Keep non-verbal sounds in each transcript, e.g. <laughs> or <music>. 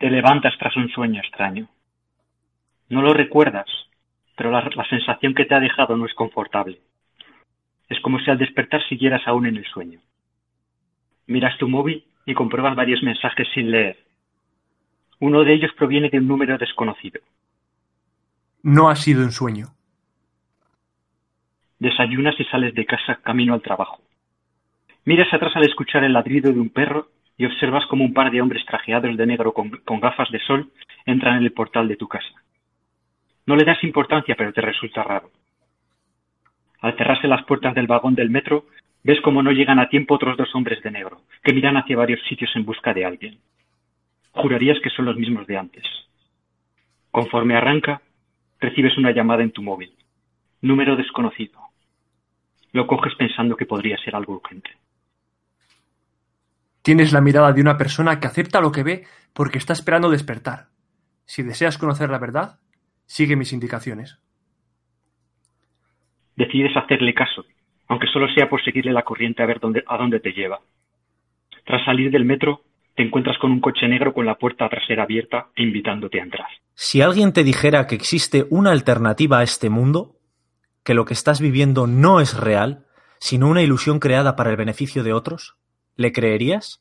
Te levantas tras un sueño extraño. No lo recuerdas, pero la, la, sensación que te ha dejado no es confortable. Es como si al despertar siguieras aún en el sueño. Miras tu móvil y compruebas varios mensajes sin leer. Uno de ellos proviene de un número desconocido. No ha sido un sueño. Desayunas y sales de casa camino al trabajo. Miras atrás al escuchar el ladrido de un perro y observas como un par de hombres trajeados de negro con, con, gafas de sol entran en el portal de tu casa. No le das importancia, pero te resulta raro. Al cerrarse las puertas del vagón del metro, ves como no llegan a tiempo otros dos hombres de negro, que miran hacia varios sitios en busca de alguien. Jurarías que son los mismos de antes. Conforme arranca, recibes una llamada en tu móvil. Número desconocido. Lo coges pensando que podría ser algo urgente. Tienes la mirada de una persona que acepta lo que ve porque está esperando despertar. Si deseas conocer la verdad, sigue mis indicaciones. Decides hacerle caso, aunque solo sea por seguirle la corriente a ver dónde, a dónde te lleva. Tras salir del metro, te encuentras con un coche negro con la puerta trasera abierta e invitándote a entrar. Si alguien te dijera que existe una alternativa a este mundo, que lo que estás viviendo no es real, sino una ilusión creada para el beneficio de otros, ¿le creerías?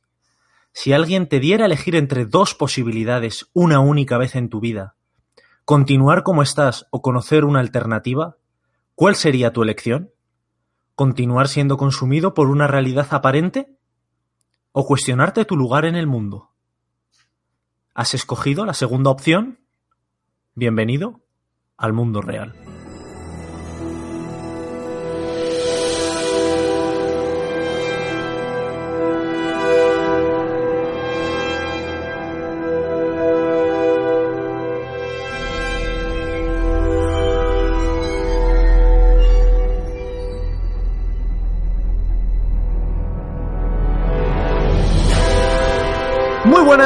Si alguien te diera a elegir entre dos posibilidades una única vez en tu vida, continuar como estás o conocer una alternativa, ¿cuál sería tu elección? ¿Continuar siendo consumido por una realidad aparente? ¿O cuestionarte tu lugar en el mundo? ¿Has escogido la segunda opción? Bienvenido al mundo real.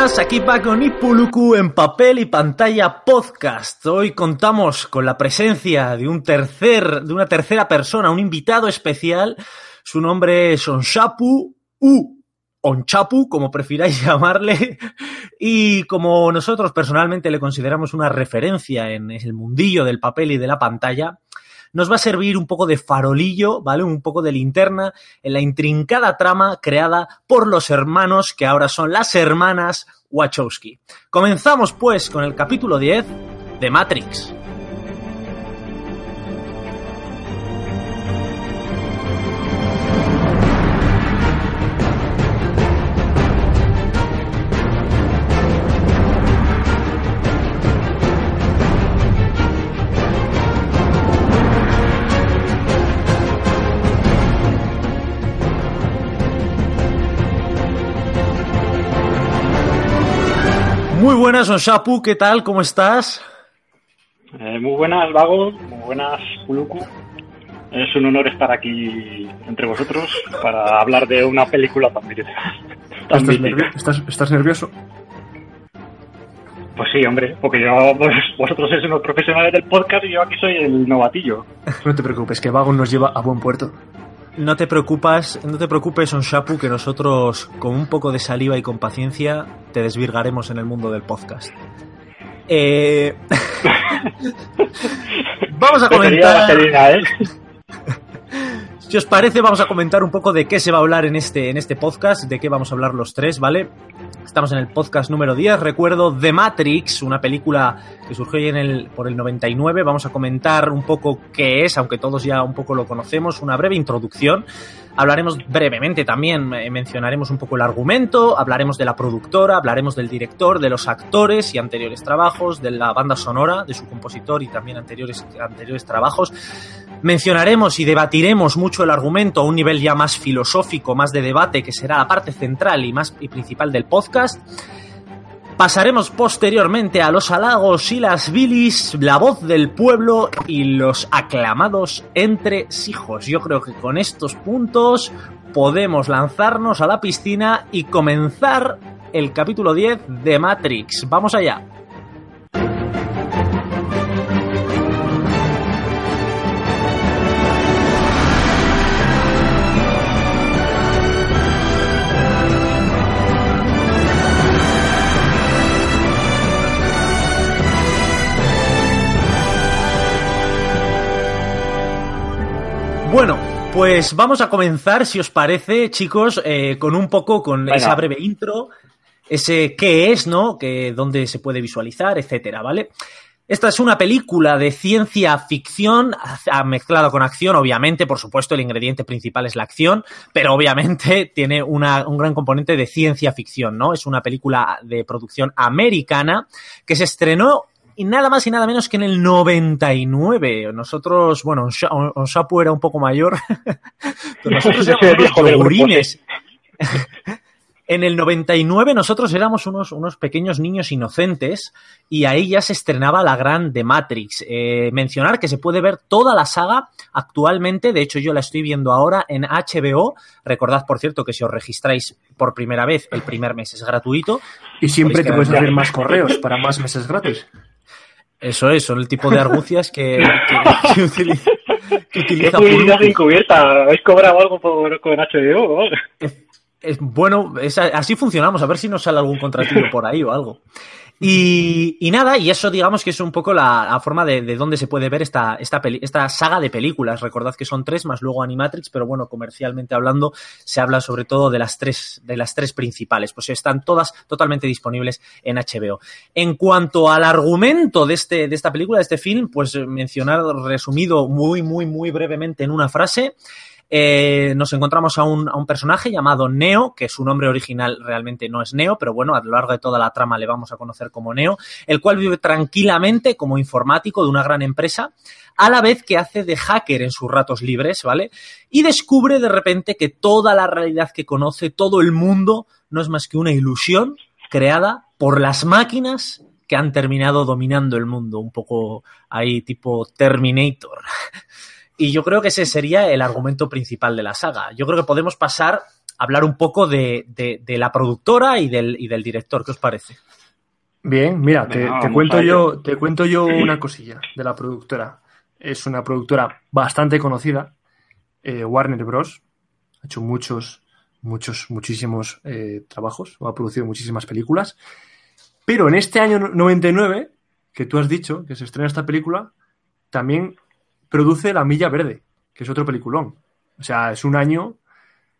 Buenas, aquí Paco Nipuluku en papel y pantalla podcast. Hoy contamos con la presencia de un tercer, de una tercera persona, un invitado especial. Su nombre es Onshapu U Onchapu, como prefiráis <laughs> llamarle, y como nosotros personalmente le consideramos una referencia en el mundillo del papel y de la pantalla, nos va a servir un poco de farolillo, ¿vale? Un poco de linterna en la intrincada trama creada por los hermanos que ahora son las hermanas Wachowski. Comenzamos pues con el capítulo 10 de Matrix. Buenas, Onshapu, ¿qué tal? ¿Cómo estás? Eh, muy buenas, Vago, muy buenas, Puluku. Es un honor estar aquí entre vosotros para hablar de una película tan, tan ¿Estás, nervio ¿Estás, ¿Estás, nervioso? Pues sí, hombre, porque yo, pues, vosotros sois unos profesionales del podcast y yo aquí soy el novatillo. <laughs> No te preocupes, que Vago nos lleva a buen puerto. No te preocupas, no te preocupes, Onshapu, que nosotros con un poco de saliva y con paciencia te desvirgaremos en el mundo del podcast. Eh... <laughs> vamos a comentar. ¿eh? <laughs> Si os parece, vamos a comentar un poco de qué se va a hablar en este, en este podcast, de qué vamos a hablar los tres, ¿vale? Estamos en el podcast número 10, recuerdo The Matrix, una película que surgió en el, por el 99. Vamos a comentar un poco qué es, aunque todos ya un poco lo conocemos, una breve introducción. Hablaremos brevemente también, mencionaremos un poco el argumento, hablaremos de la productora, hablaremos del director, de los actores y anteriores trabajos, de la banda sonora, de su compositor y también anteriores, anteriores trabajos. Mencionaremos y debatiremos mucho el argumento a un nivel ya más filosófico, más de debate, que será la parte central y más y principal del podcast. Pasaremos posteriormente a los halagos y las bilis, la voz del pueblo y los aclamados entre hijos. Yo creo que con estos puntos podemos lanzarnos a la piscina y comenzar el capítulo 10 de Matrix. Vamos allá. Bueno, pues vamos a comenzar, si os parece, chicos, eh, con un poco, con Venga. esa breve intro, ese qué es, ¿no? Que dónde se puede visualizar, etcétera, ¿vale? Esta es una película de ciencia ficción mezclada con acción, obviamente, por supuesto, el ingrediente principal es la acción, pero obviamente <laughs> tiene una- un gran componente de ciencia ficción, ¿no? Es una película de producción americana que se estrenó y nada más y nada menos que en el 99. Nosotros, bueno, Onshapu era un poco mayor, <laughs> pero nosotros éramos unos yogurines. <laughs> En el 99 nosotros éramos unos, unos pequeños niños inocentes y ahí ya se estrenaba la gran de Matrix. Eh, mencionar que se puede ver toda la saga actualmente, de hecho yo la estoy viendo ahora en HBO. Recordad, por cierto, que si os registráis por primera vez, el primer mes es gratuito. Y siempre te puedes hacer más <laughs> correos para más meses gratis. Eso es, son el tipo de argucias que, que, que utiliza, que ¿Qué utiliza Puruku. encubierta? ¿Habéis cobrado algo por, con HBO? Es- bueno, es- así funcionamos, a ver si nos sale algún contratillo por ahí o algo. Y, y nada, y eso digamos que es un poco la, la forma de, de dónde se puede ver esta, esta, esta saga de películas. Recordad que son tres, más luego Animatrix, pero bueno, comercialmente hablando, se habla sobre todo de las tres, de las tres principales. Pues están todas totalmente disponibles en HBO. En cuanto al argumento de, este, de esta película, de este film, pues mencionar resumido muy, muy, muy brevemente en una frase. Eh, nos encontramos a un, a un personaje llamado Neo, que su nombre original realmente no es Neo, pero bueno, a lo largo de toda la trama le vamos a conocer como Neo, el cual vive tranquilamente como informático de una gran empresa, a la vez que hace de hacker en sus ratos libres, ¿vale? Y descubre de repente que toda la realidad que conoce, todo el mundo, no es más que una ilusión creada por las máquinas que han terminado dominando el mundo, un poco ahí tipo Terminator. <laughs> Y yo creo que ese sería el argumento principal de la saga. Yo creo que podemos pasar a hablar un poco de, de- de la productora y del, y del director. ¿Qué os parece? Bien, mira, te, cuento yo, te cuento yo una cosilla de la productora. Es una productora bastante conocida, eh, Warner Bros. Ha hecho muchos, muchos, muchísimos eh, trabajos, o ha producido muchísimas películas. Pero en este año 99, que tú has dicho que se estrena esta película, también produce La Milla Verde, que es otro peliculón. O sea, es un año,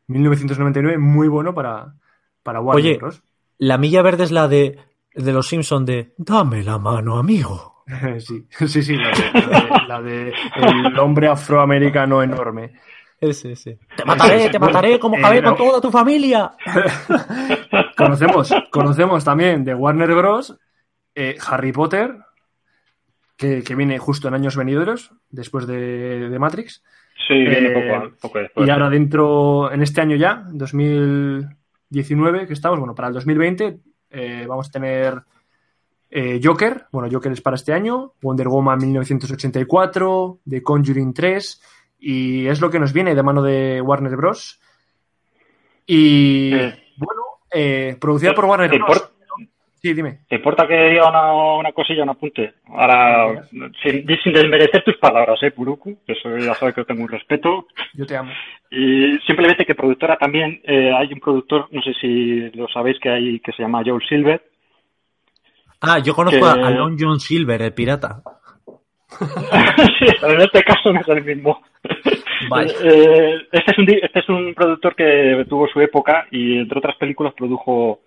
1999, muy bueno para, para Warner Oye, Bros. La milla verde es la de, de los Simpson de Dame la mano, amigo. <laughs> Sí, sí, sí, la de, la de- la de el hombre afroamericano enorme. Ese, ese. Te mataré, te mataré como Eh, acabé con no. toda tu familia. <laughs> Conocemos, conocemos también de Warner Bros. eh, Harry Potter, que, que viene justo en años venideros, después de, de Matrix. Sí, viene Eh, poco, poco después. Y ahora dentro, en este año ya, 2019 que estamos, bueno, para el 2020 eh, vamos a tener eh, Joker, bueno, Joker es para este año, Wonder Woman 1984, The Conjuring 3, y es lo que nos viene de mano de Warner Bros. Y Eh. bueno, eh, producida por Warner ¿Te Bros. Importa, Sí, dime. ¿Te importa que diga una, una cosilla, un apunte? Ahora, sin, sin desmerecer tus palabras, ¿eh, Puruku? Que Eso ya sabes que tengo un respeto. Yo te amo. Y simplemente que productora también, eh, hay un productor, no sé si lo sabéis que hay, que se llama Joel Silver. Ah, yo conozco Que- a Lon John Silver, el pirata. <laughs> sí, en este caso no es el mismo. <laughs> Eh, este, es un, este es un productor que tuvo su época y entre otras películas produjo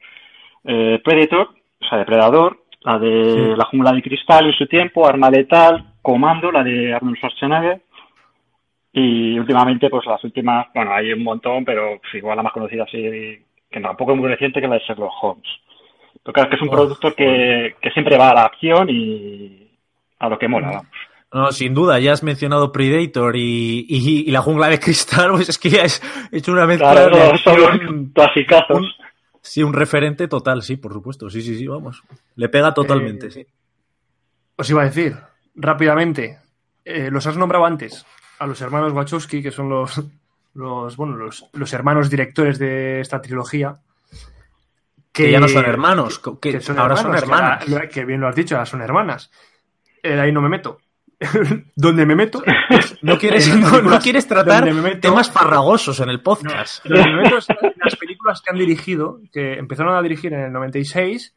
eh, Predator, o sea, Depredador, la de La jungla de cristal en su tiempo, Arma letal, Comando, la de Arnold Schwarzenegger y últimamente pues las últimas, bueno, hay un montón, pero pues, igual la más conocida así, que tampoco es muy reciente, que es la de Sherlock Holmes. Pero claro, es que es un Oh, productor que, que siempre va a la acción y a lo que mola, vamos. No, sin duda, ya has mencionado Predator y, y- y la jungla de cristal, <laughs> pues es que ya es, es una mezcla Claro, de son acción- clasicazos. un- Sí, un referente total, sí, por supuesto. Sí, sí, sí, vamos. Le pega totalmente, Eh, sí. Os iba a decir, rápidamente, eh, los has nombrado antes, a los hermanos Wachowski, que son los, los, bueno, los, los hermanos directores de esta trilogía. Que ya no son hermanos, que, que son ahora son hermanas. Que, ahora- que bien lo has dicho, ahora son hermanas. Eh, ahí no me meto. <laughs> Donde me meto, No quieres, <laughs> no, quieres tratar donde me meto- temas farragosos en el podcast. Los momentos, las películas que han dirigido, que empezaron a dirigir en el 96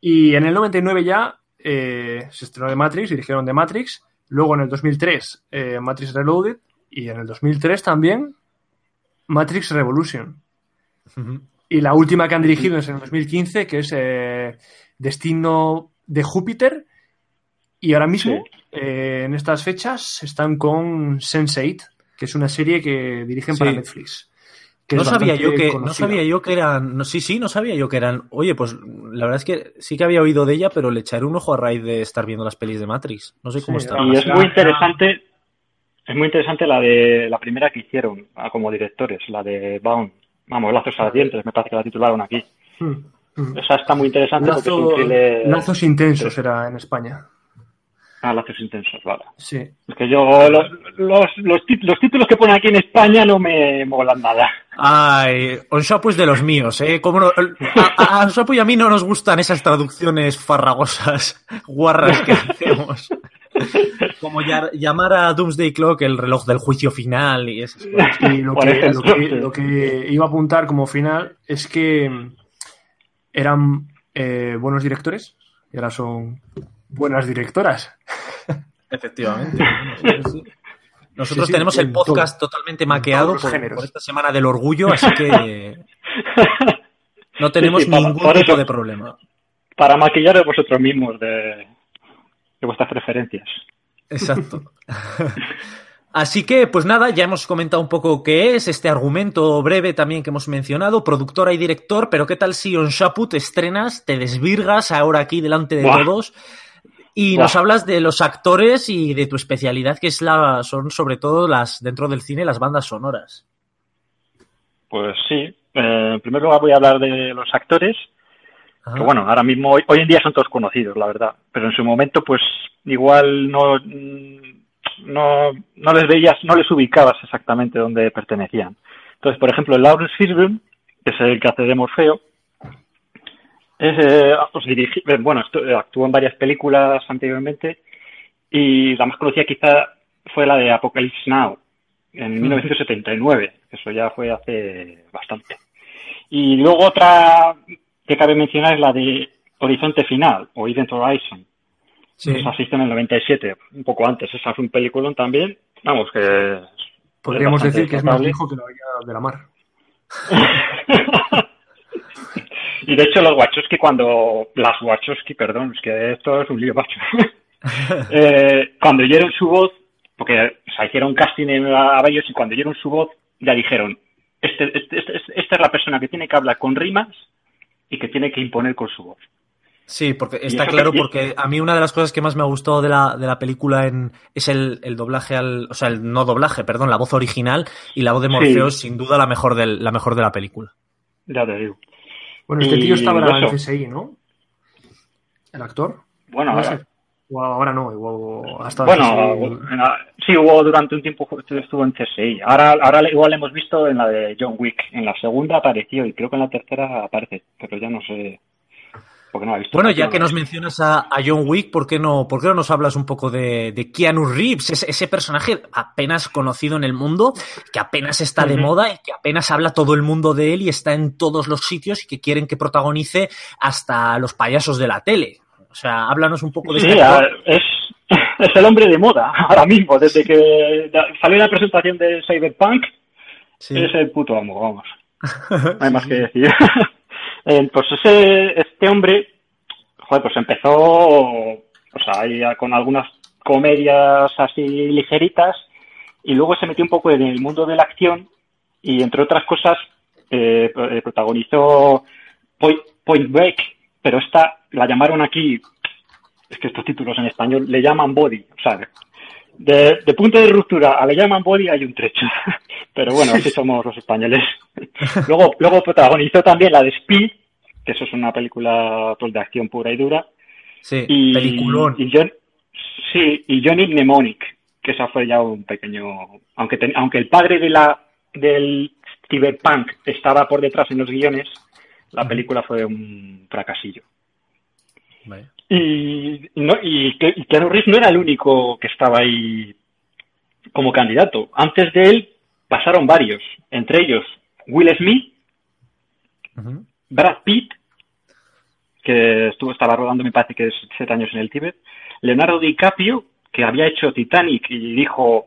y en el 99 ya eh, se estrenó de Matrix, dirigieron de Matrix, luego en el 2003 eh, Matrix Reloaded y en el 2003 también Matrix Revolution. Y la última que han dirigido es en el 2015, que es eh, Destino de Júpiter. Y ahora mismo, eh, en estas fechas, están con Sense8, que es una serie que dirigen para. Netflix. que No sabía, yo que, no sabía yo que eran. No, sí, sí, no sabía yo que eran. Oye, pues la verdad es que sí que había oído de ella, pero le echaré un ojo a raíz de estar viendo las pelis de Matrix. No sé cómo Sí, está. Y es muy interesante, es muy interesante la de la primera que hicieron ah, como directores, la de Bound. Vamos, Lazos Ardientes, me parece que la titularon aquí. Mm, mm. Esa está muy interesante porque es Lazo- un thriller... lazos intensos era en España. Ah, lazos intensos, vale. Sí. Es que yo, los, los, los, tit- los títulos que ponen aquí en España no me molan nada. Ay, Onshapu es de los míos, ¿eh? Como no- <laughs> a, a Onshapu y a mí no nos gustan esas traducciones farragosas, guarras que hacemos. Como ya- llamar a Doomsday Clock el reloj del juicio final y esas cosas. Y lo que, ejemplo, lo, que, sí. lo que iba a apuntar como final es que eran eh, buenos directores y ahora son buenas directoras. Efectivamente. Nosotros Sí, sí, tenemos el podcast totalmente maqueado por, esta semana del orgullo, así que <laughs> no tenemos Sí, sí, para- ningún tipo eso. de problema. Para maquillar de vosotros mismos, de, de vuestras preferencias. Exacto. <laughs> Así que, pues nada, ya hemos comentado un poco qué es este argumento breve también que hemos mencionado, productora y director, pero ¿qué tal si On Shapu te estrenas, te desvirgas ahora aquí delante de Buah. todos y nos hablas de los actores y de tu especialidad, que es la, son sobre todo las, dentro del cine, las bandas sonoras? Pues sí. Eh, en primer lugar voy a hablar de los actores. Que bueno, ahora mismo, hoy, hoy en día son todos conocidos, la verdad. Pero en su momento, pues igual no, no, no les veías, no les ubicabas exactamente dónde pertenecían. Entonces, por ejemplo, Lawrence Fishburne, que es el que hace de Morfeo, eh, pues, dirigi- eh, bueno, eh, actuó en varias películas anteriormente y la más conocida quizá fue la de Apocalypse Now en 1979, que eso ya fue hace bastante. Y luego otra que cabe mencionar es la de Horizonte Final o Event Horizon. Sí. Esa hizo en el 97, un poco antes. Esa fue un peliculón también. Vamos, que... Podríamos decir que es más viejo que la vida de la mar. <laughs> y de hecho los Wachowski cuando... Las Wachowski, perdón, es que esto es un lío, macho. <laughs> Eh, cuando oyeron su voz, porque o sea, hicieron casting en- a, a varios y cuando oyeron su voz ya dijeron, este, este- este- este- esta es la persona que tiene que hablar con rimas y que tiene que imponer con su voz. Sí, porque está claro, que- porque a mí una de las cosas que más me ha gustado de la, de la película en, es el, el doblaje al, o sea, el no doblaje, perdón, la voz original y la voz de Morfeo es sin duda la mejor del, la mejor de la película. Ya te digo. Bueno, este Y tío estaba en eso. CSI, ¿no? ¿El actor? Bueno, ¿Puede ahora- ser? O ahora no, igual hasta bueno, sí hubo durante un tiempo estuvo en CSI. Ahora, ahora igual hemos visto en la de John Wick. En la segunda apareció y creo que en la tercera aparece, pero ya no sé porque no he visto. Bueno, ya que nos mencionas a, a John Wick, ¿por qué no, por qué no nos hablas un poco de, de Keanu Reeves, ese, ese personaje apenas conocido en el mundo, que apenas está de moda y que apenas habla todo el mundo de él y está en todos los sitios y que quieren que protagonice hasta los payasos de la tele? O sea, háblanos un poco de Sí, este a- es, <laughs> es el hombre de moda <laughs> ahora mismo. Desde que salió la presentación de Cyberpunk, Sí. es el puto amo, vamos. <laughs> No hay más que decir. Eh, pues ese, este hombre, joder, pues empezó, o sea, con algunas comedias así ligeritas y luego se metió un poco en el mundo de la acción y entre otras cosas eh, eh, protagonizó Point, Point Break, pero esta la llamaron aquí, es que estos títulos en español le llaman Body, o sea, de, de punto de ruptura a le llaman body hay un trecho. <laughs> Pero bueno, así somos los españoles. <laughs> luego, luego protagonizó también la de Speed, que eso es una película pues, de acción pura y dura. Sí, y, peliculón. y John- sí, y Johnny Mnemonic, que esa fue ya un pequeño... Aunque, ten- aunque el padre de la del cyberpunk estaba por detrás en los guiones, la película fue un fracasillo. Vale. Y, no, y, que- y Keanu Reeves no era el único que estaba ahí como candidato. Antes de él pasaron varios, entre ellos Will Smith. Brad Pitt, que estuvo estaba rodando, me parece que es siete años en el Tíbet, Leonardo DiCaprio, que había hecho Titanic y dijo,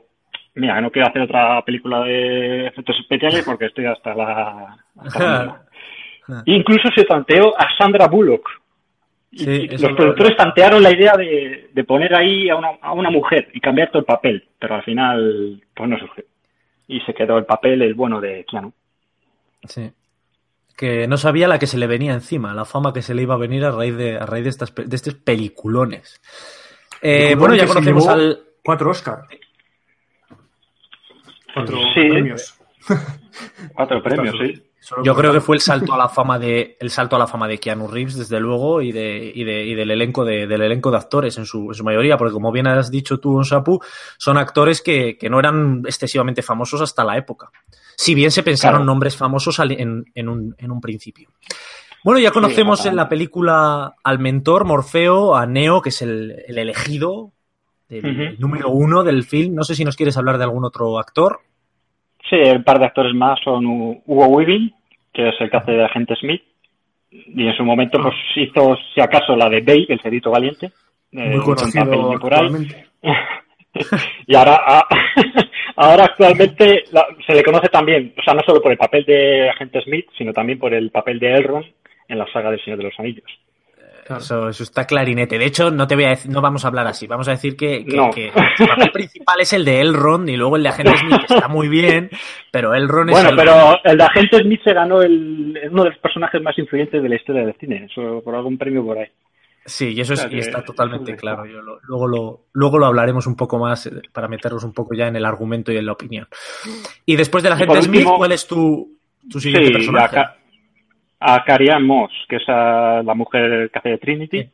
mira, no quiero hacer otra película de efectos especiales porque estoy hasta la... hasta la <laughs> mierda". Incluso se tanteó a Sandra Bullock. Sí, los lo- productores tantearon la idea de, de poner ahí a una, a una mujer y cambiar todo el papel, pero al final pues no surgió. Y se quedó el papel el bueno de Keanu. Sí. Que no sabía la que se le venía encima, la fama que se le iba a venir a raíz de, a raíz de, estas, de estos peliculones. Eh, bueno, ya conocemos al. Cuatro Oscar. Cuatro Sí. premios. Cuatro premios, sí. <laughs> Solo Yo creo que fue el <laughs> salto a la fama de el salto a la fama de Keanu Reeves desde luego y de y, de, y del elenco de, del elenco de actores en su, en su mayoría porque como bien has dicho tú Onsapu son actores que, que no eran excesivamente famosos hasta la época. Si bien se pensaron Claro. nombres famosos en, en un, en un principio. Bueno ya conocemos en la película al mentor Morfeo a Neo que es el, el elegido el, el número uno del film. No sé si nos quieres hablar de algún otro actor. Sí, un par de actores más son Hugo Weaving, que es el que hace de agente Smith, y en su momento pues hizo, si acaso, la de Bay, el cerito valiente. eh, Muy conocido papelillo por ahí. y ahora, a- <laughs> ahora actualmente la- se le conoce también, o sea, no solo por el papel de agente Smith, sino también por el papel de Elrond en la saga del Señor de los Anillos. Claro. Eso, eso está clarinete. De hecho, no te voy a decir, no vamos a hablar así. Vamos a decir que, que- No. que el papel principal es el de Elrond y luego el de Agente Smith que está muy bien, pero Elrond es Bueno, pero el de agente Smith se ganó el, es uno de los personajes más influyentes de la historia del cine, eso por algún premio por ahí. Sí, y eso es, y está totalmente claro. Yo lo- luego, lo, luego lo hablaremos un poco más eh, para meternos un poco ya en el argumento y en la opinión. Y después Agente por Smith, último- ¿cuál es tu, tu siguiente Sí, personaje? A Carrie Ann Moss, que es a la mujer que hace de Trinity.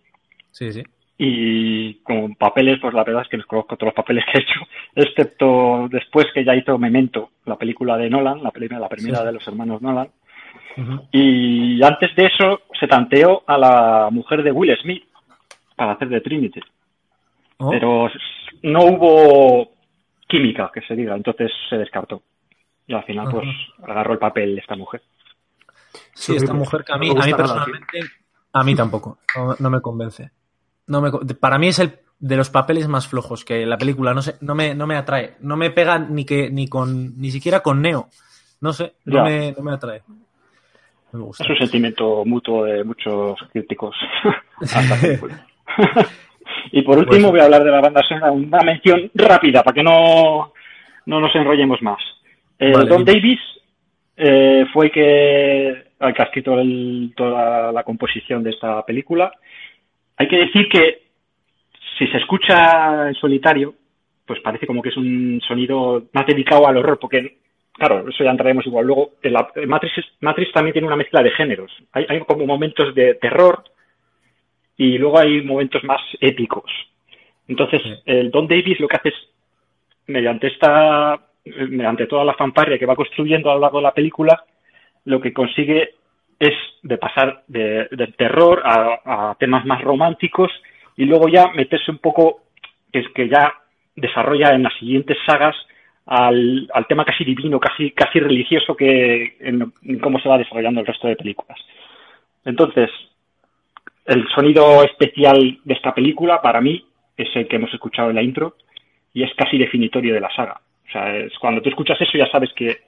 Sí, sí. Y con papeles, pues la verdad es que les conozco todos los papeles que he hecho, <laughs> excepto después que ya hizo Memento, la película de Nolan, la primera, la primera Sí. de los hermanos Nolan. Y antes de eso se tanteó a la mujer de Will Smith para hacer de Trinity. Oh, Pero no hubo química, que se diga, entonces se descartó. Y al final, pues, agarró el papel esta mujer. Sí, esta mujer que a mí, No a mí nada, personalmente, a mí tampoco, no, no me convence. No me, para mí es el de los papeles más flojos que la película, no sé, no me, no me atrae, no me pega ni que ni con ni siquiera con Neo, no sé, no me, no me atrae. No me gusta. Es un sentimiento mutuo de muchos críticos <laughs> <laughs> y por último Pues- voy a hablar de la banda sonora, una mención rápida para que no, no nos enrollemos más. Eh, Vale, Don. Davis eh, fue que, que ha escrito el- toda la composición de esta película. Hay que decir que si se escucha en solitario, pues parece como que es un sonido más dedicado al horror, porque, claro, eso ya entraremos igual luego. En la- en Matrix, también tiene una mezcla de géneros. Hay, hay como momentos de terror y luego hay momentos más épicos. Entonces, el Don Davis lo que hace es, mediante esta, mediante toda la fanfarria que va construyendo a lo largo de la película, lo que consigue es de pasar de, del terror a, temas más románticos y luego ya meterse un poco, que es que ya desarrolla en las siguientes sagas al, al tema casi divino, casi, casi religioso que en, en cómo se va desarrollando el resto de películas. Entonces, el sonido especial de esta película para mí es el que hemos escuchado en la intro y es casi definitorio de la saga. O sea, es, cuando tú escuchas eso ya sabes que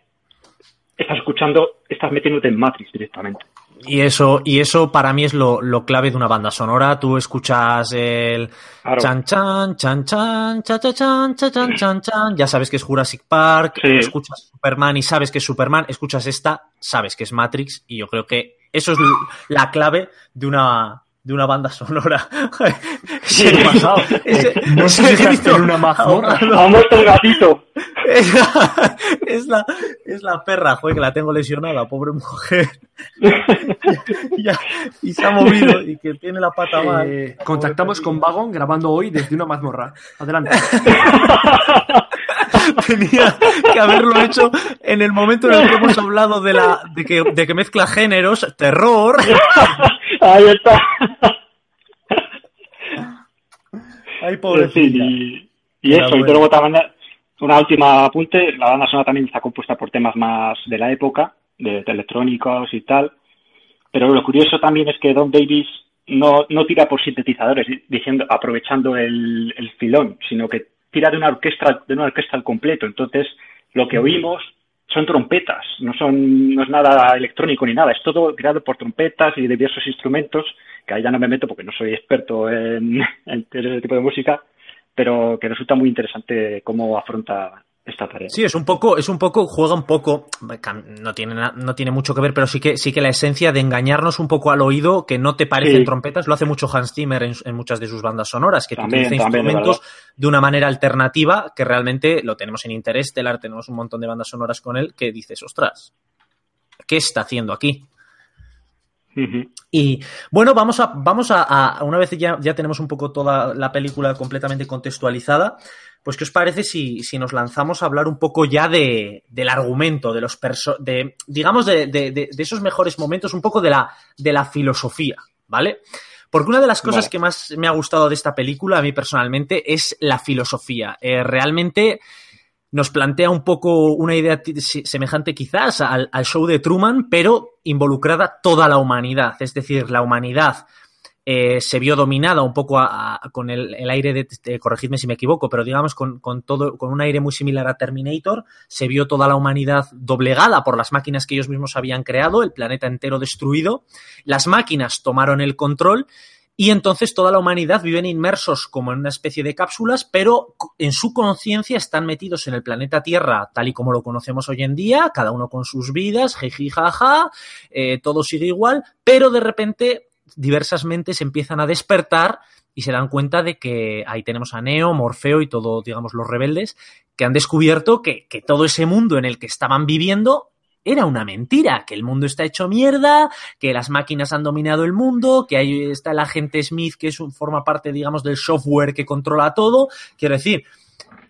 estás escuchando, estás metiéndote en Matrix directamente. Y eso, y eso para mí es lo, lo clave de una banda sonora. Tú escuchas el Claro. chan chan, chan chan, cha cha chan, cha chan, chan chan. Ya sabes que es Jurassic Park, Sí. escuchas Superman y sabes que es Superman, escuchas esta, sabes que es Matrix, y yo creo que eso es la clave de una de una banda sonora. <laughs> ¿Qué ha pasado? Ese- no sé si <laughs> estás en una mazmorra. Ha muerto el gatito. Es la, es la, es la perra, joder, que la tengo lesionada, pobre mujer. <laughs> Ya, y se ha movido y que tiene la pata mal. Eh, contactamos con Vagon grabando hoy desde una mazmorra. Adelante. <laughs> Tenía que haberlo hecho en el momento en el que hemos hablado de, la, de, que, de que mezcla géneros, terror. Ahí está. Ay, y, eso, y luego también una última apunte, la banda sonora también está compuesta por temas más de la época, de, de electrónicos y tal, pero lo curioso también es que Don Davis no, no tira por sintetizadores, diciendo, aprovechando el, el filón, sino que tira de una orquesta, de una orquesta al completo, entonces lo que oímos son trompetas, no son, no es nada electrónico ni nada, es todo creado por trompetas y diversos instrumentos, que ahí ya no me meto porque no soy experto en, <laughs> en ese tipo de música, pero que resulta muy interesante cómo afronta esta tarea. Sí, es un poco, es un poco, juega un poco, no tiene, no tiene mucho que ver, pero sí que, sí que la esencia de engañarnos un poco al oído, que no te parecen Sí. trompetas, lo hace mucho Hans Zimmer en, en muchas de sus bandas sonoras, que También, utiliza también, instrumentos de una manera alternativa, que realmente lo tenemos en Interstellar, tenemos un montón de bandas sonoras con él, que dices, ostras, ¿qué está haciendo aquí? Y bueno, vamos a, vamos a, a- una vez ya, ya tenemos un poco toda la película completamente contextualizada, pues ¿qué os parece si, si nos lanzamos a hablar un poco ya de, del argumento, de los perso de, digamos, de, de- esos mejores momentos, un poco de la, de la filosofía, ¿vale? Porque una de las cosas Vale. que más me ha gustado de esta película, a mí personalmente, es la filosofía. Eh, realmente nos plantea un poco una idea semejante quizás al, al show de Truman, pero involucrada toda la humanidad. Es decir, la humanidad eh, se vio dominada un poco con el, el aire de, de- corregidme si me equivoco, pero digamos con, con todo, con un aire muy similar a Terminator, se vio toda la humanidad doblegada por las máquinas que ellos mismos habían creado, el planeta entero destruido, las máquinas tomaron el control y entonces toda la humanidad viven inmersos como en una especie de cápsulas, pero en su conciencia están metidos en el planeta Tierra tal y como lo conocemos hoy en día, cada uno con sus vidas, jiji, jaja, eh, todo sigue igual, pero de repente diversas mentes empiezan a despertar y se dan cuenta de que ahí tenemos a Neo, Morfeo y todo, digamos, los rebeldes, que han descubierto que, que todo ese mundo en el que estaban viviendo era una mentira, que el mundo está hecho mierda, que las máquinas han dominado el mundo, que ahí está el agente Smith que es un, forma parte, digamos, del software que controla todo. Quiero decir,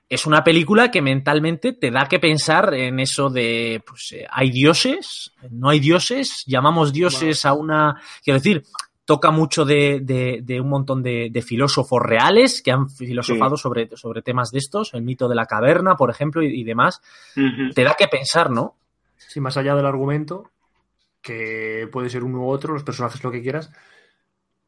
es una película que mentalmente te da que pensar en eso de, pues, eh, hay dioses, no hay dioses, llamamos dioses a una, quiero decir, toca mucho de, de- de un montón de, de filósofos reales que han filosofado sobre, sobre temas de estos, el mito de la caverna, por ejemplo, y, y demás. Te da que pensar, ¿no? Sí, más allá del argumento, que puede ser uno u otro, los personajes, lo que quieras,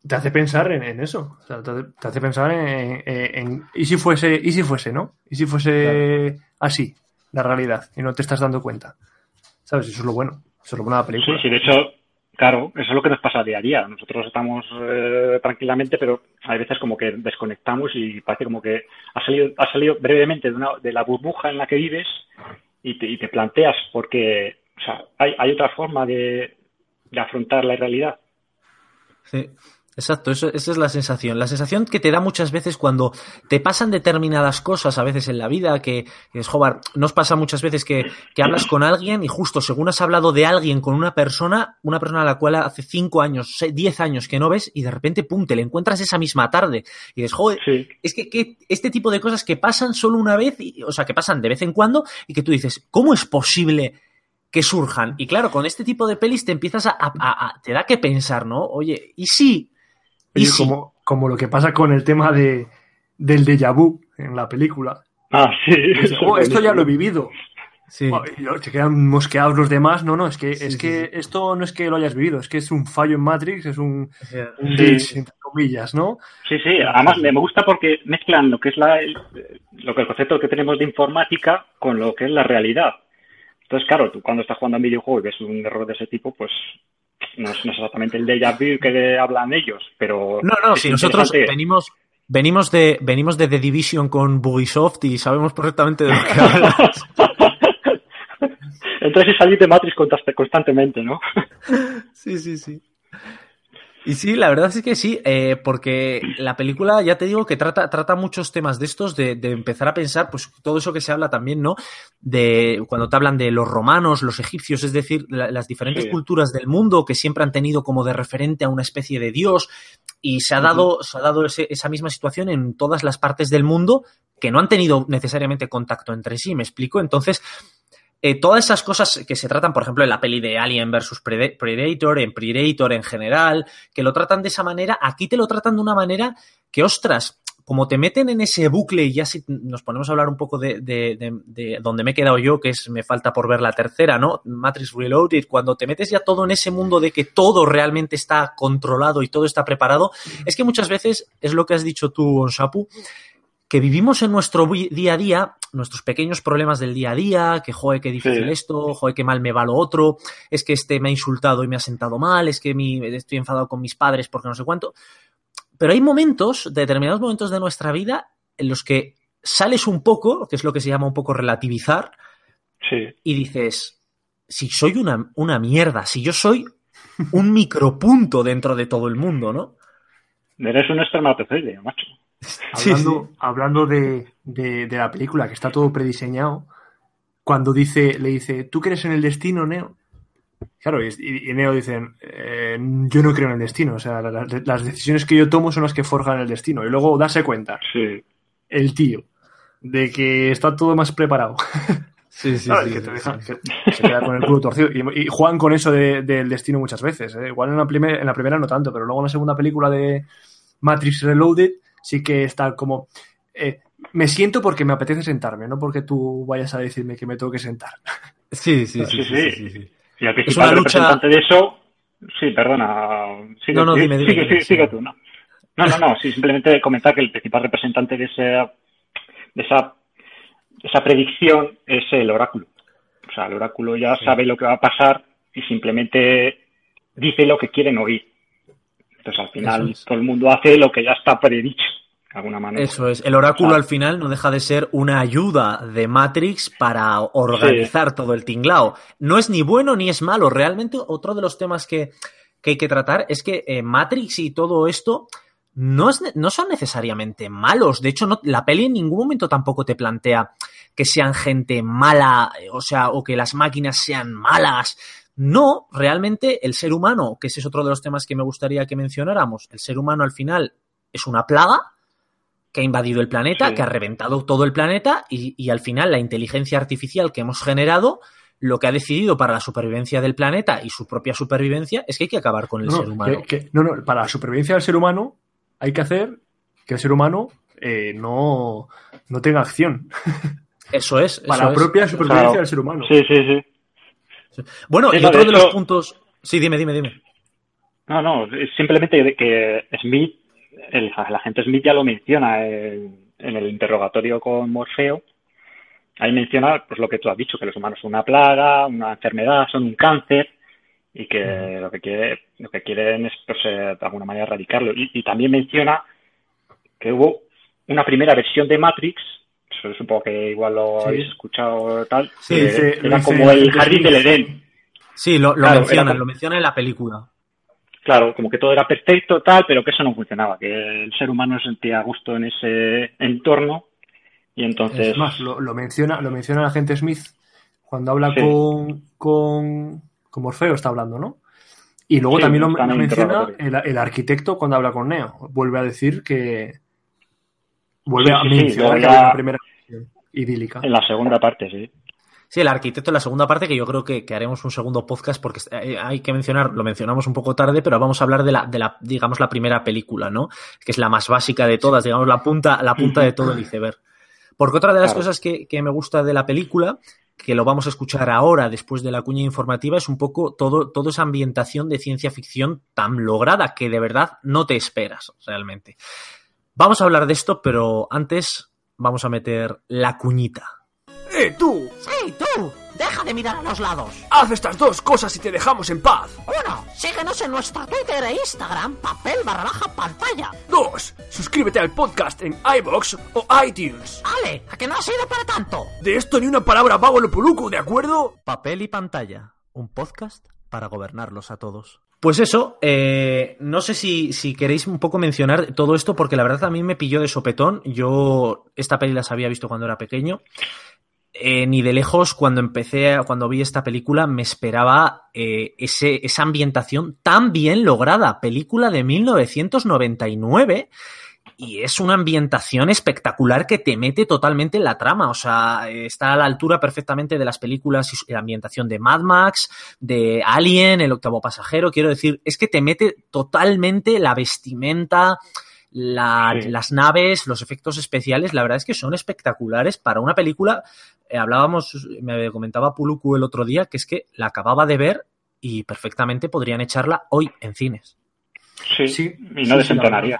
te hace pensar en, en eso. O sea, te, hace, te hace pensar en, en- en- ¿Y si fuese, y si fuese, no? ¿Y si fuese así, la realidad? Y no te estás dando cuenta. ¿Sabes? Eso es lo bueno. Eso es lo bueno de la Sí, película. sí, de hecho, claro, eso es lo que nos pasa día a día. Nosotros estamos eh, tranquilamente, pero hay veces como que desconectamos y parece como que has salido, has salido brevemente de, una- de la burbuja en la que vives y te, y te planteas porque, o sea, hay, hay otra forma de, de afrontar la realidad. Sí. Exacto, eso- esa es la sensación. La sensación que te da muchas veces cuando te pasan determinadas cosas a veces en la vida, que, que es, joder, nos pasa muchas veces que, que hablas con alguien y justo según has hablado de alguien con una persona, una persona a la cual hace 5 años, 10 años que no ves y de repente, pum, te le encuentras esa misma tarde y dices, joder, Sí, es que, que este tipo de cosas que pasan solo una vez, y- o sea, que pasan de vez en cuando y que tú dices, ¿cómo es posible que surjan? Y claro, con este tipo de pelis te empiezas a, a- a- a- te da que pensar, ¿no? Oye, ¿y sí? ¿Y Oye, sí? como, como lo que pasa con el tema de, del déjà vu en la película. Ah, sí. Dices, oh, es esto ya lo he vivido. Sí. Oh, y se quedan mosqueados los demás. No, no, es que, Sí, es sí, que esto no es que lo hayas vivido, es que es un fallo en Matrix, es un, un Sí. glitch, entre comillas, ¿no? Sí, sí, además me me gusta porque mezclan lo que es la, el, lo que el concepto que tenemos de informática con lo que es la realidad. Entonces, claro, tú cuando estás jugando a un videojuego y ves un error de ese tipo, pues no es, no es exactamente el déjà vu que hablan ellos, pero... No, no, es si nosotros venimos, venimos de, venimos de The Division con Bugisoft y sabemos perfectamente de lo que hablas. <laughs> Entonces, y salir de Matrix constantemente, ¿no? <laughs> sí, sí, sí. Y sí, la verdad es que sí, eh, porque la película, ya te digo, que trata, trata muchos temas de estos, de, de, empezar a pensar, pues todo eso que se habla también, ¿no? De cuando te hablan de los romanos, los egipcios, es decir, la, las diferentes sí. culturas del mundo que siempre han tenido como de referente a una especie de dios, y se ha dado, uh -huh. se ha dado ese, esa misma situación en todas las partes del mundo que no han tenido necesariamente contacto entre sí, ¿me explico? Entonces, eh, todas esas cosas que se tratan, por ejemplo, en la peli de Alien vs Predator, en Predator en general, que lo tratan de esa manera, aquí te lo tratan de una manera que, ostras, como te meten en ese bucle y ya si nos ponemos a hablar un poco de, donde me he quedado yo, que es me falta por ver la tercera, ¿no? Matrix Reloaded, cuando te metes ya todo en ese mundo de que todo realmente está controlado y todo está preparado, es que muchas veces es lo que has dicho tú, Onshapu, que vivimos en nuestro día a día, nuestros pequeños problemas del día a día, que joder, qué difícil sí. esto, joder, qué mal me va lo otro, es que este me ha insultado y me ha sentado mal, es que mi, estoy enfadado con mis padres porque no sé cuánto. Pero hay momentos, determinados momentos de nuestra vida, en los que sales un poco, que es lo que se llama un poco relativizar, sí. y dices, si soy una, una mierda, si yo soy un micropunto dentro de todo el mundo, ¿no? Eres un espermatozoide, macho. <laughs> Hablando, sí, sí. hablando de, de, de, la película, que está todo prediseñado, cuando dice, le dice, ¿tú crees en el destino, Neo? Claro, y, y Neo dice, eh, yo no creo en el destino, o sea, la, las decisiones que yo tomo son las que forjan el destino. Y luego darse cuenta, sí. el tío, de que está todo más preparado. <laughs> Sí, sí, no, sí, que te deja. Que se queda con el culo torcido. Y, y juegan con eso de, del destino muchas veces. ¿eh? Igual en la, primer, en la primera no tanto, pero luego en la segunda película de Matrix Reloaded sí que está como... Eh, me siento porque me apetece sentarme, no porque tú vayas a decirme que me tengo que sentar. Sí, sí, sí. sí, sí, sí Y el principal representante lucha... de eso... Sí, perdona. Sigue, no, no, dime, dime. Sigue, dime, sigue, tú, no. No, no, no, sí, simplemente comentar que el principal representante de, ese, de esa, esa predicción es el oráculo. O sea, el oráculo ya sí. sabe lo que va a pasar y simplemente dice lo que quieren oír. Entonces, al final, es. todo el mundo hace lo que ya está predicho. De alguna manera. Eso es. El oráculo o sea, al final no deja de ser una ayuda de Matrix para organizar sí. todo el tinglao. No es ni bueno ni es malo. Realmente, otro de los temas que, que hay que tratar es que eh, Matrix y todo esto no, es, no, son necesariamente malos. De hecho, no, la peli en ningún momento tampoco te plantea que sean gente mala, o sea, o que las máquinas sean malas. No, realmente el ser humano, que ese es otro de los temas que me gustaría que mencionáramos, el ser humano al final es una plaga que ha invadido el planeta, sí. que ha reventado todo el planeta y, y, al final la inteligencia artificial que hemos generado lo que ha decidido para la supervivencia del planeta y su propia supervivencia es que hay que acabar con el no, ser humano. Que, que, no, no, para la supervivencia del ser humano hay que hacer que el ser humano eh, no, no tenga acción. <laughs> Eso es. para eso la propia es. supervivencia claro. del ser humano. Sí, sí, sí. Bueno, sí, y otro de, de los puntos. Sí, dime, dime, dime. No, no, simplemente que Smith, el, el agente Smith ya lo menciona en, en, el interrogatorio con Morfeo. Ahí menciona pues lo que tú has dicho, que los humanos son una plaga, una enfermedad, son un cáncer y que lo que quiere, lo que quieren es pues, eh, de alguna manera erradicarlo. Y, y, también menciona que hubo una primera versión de Matrix supongo que igual lo sí. habéis escuchado tal, sí, que sí, era como el jardín del Edén. Sí, lo, lo claro, como, lo menciona en la película. Claro, como que todo era perfecto, tal, pero que eso no funcionaba, que el ser humano se sentía a gusto en ese entorno y entonces... Es más, lo, lo menciona, lo menciona la gente Smith cuando habla con, con, con Morfeo, está hablando, ¿no? Y luego también lo, lo menciona el, el, arquitecto cuando habla con Neo. Vuelve a decir que... Vuelve a mencionar que ya... la primera idílica. En la segunda parte, sí. Sí, el arquitecto en la segunda parte, que yo creo que, que, haremos un segundo podcast, porque eh, hay que mencionar, lo mencionamos un poco tarde, pero vamos a hablar de la, de la digamos, la primera película, ¿no? Que es la más básica de todas, digamos, la punta, la punta de todo el iceberg. Porque otra de las claro. cosas que, que, me gusta de la película, que lo vamos a escuchar ahora, después de la cuña informativa, es un poco todo, toda esa ambientación de ciencia ficción tan lograda que de verdad no te esperas, realmente. Vamos a hablar de esto, pero antes vamos a meter la cuñita. ¡Eh, tú! ¡Sí, tú! ¡Deja de mirar a los lados! Haz estas dos cosas y te dejamos en paz. Uno, síguenos en nuestro Twitter e Instagram, papel barra baja pantalla. Dos, suscríbete al podcast en iBox o iTunes. Ale, ¿a que no ha sido para tanto? De esto ni una palabra vago lo poluco, ¿de acuerdo? Papel y pantalla, un podcast para gobernarlos a todos. Pues eso, eh, no sé si, si, queréis un poco mencionar todo esto, porque la verdad a mí me pilló de sopetón. Yo esta peli las había visto cuando era pequeño. Eh, ni de lejos, cuando empecé, cuando vi esta película, me esperaba eh, esa ambientación tan bien lograda. Película de 1999 y es una ambientación espectacular que te mete totalmente en la trama. O sea, está a la altura perfectamente de las películas y la ambientación de Mad Max, de Alien, El octavo pasajero. Quiero decir, es que te mete totalmente la vestimenta, la, sí. las naves, los efectos especiales. La verdad es que son espectaculares para una película. Eh, hablábamos, me comentaba Puluku el otro día, que es que la acababa de ver y perfectamente podrían echarla hoy en cines. Sí, sí y no sí, desentonaría.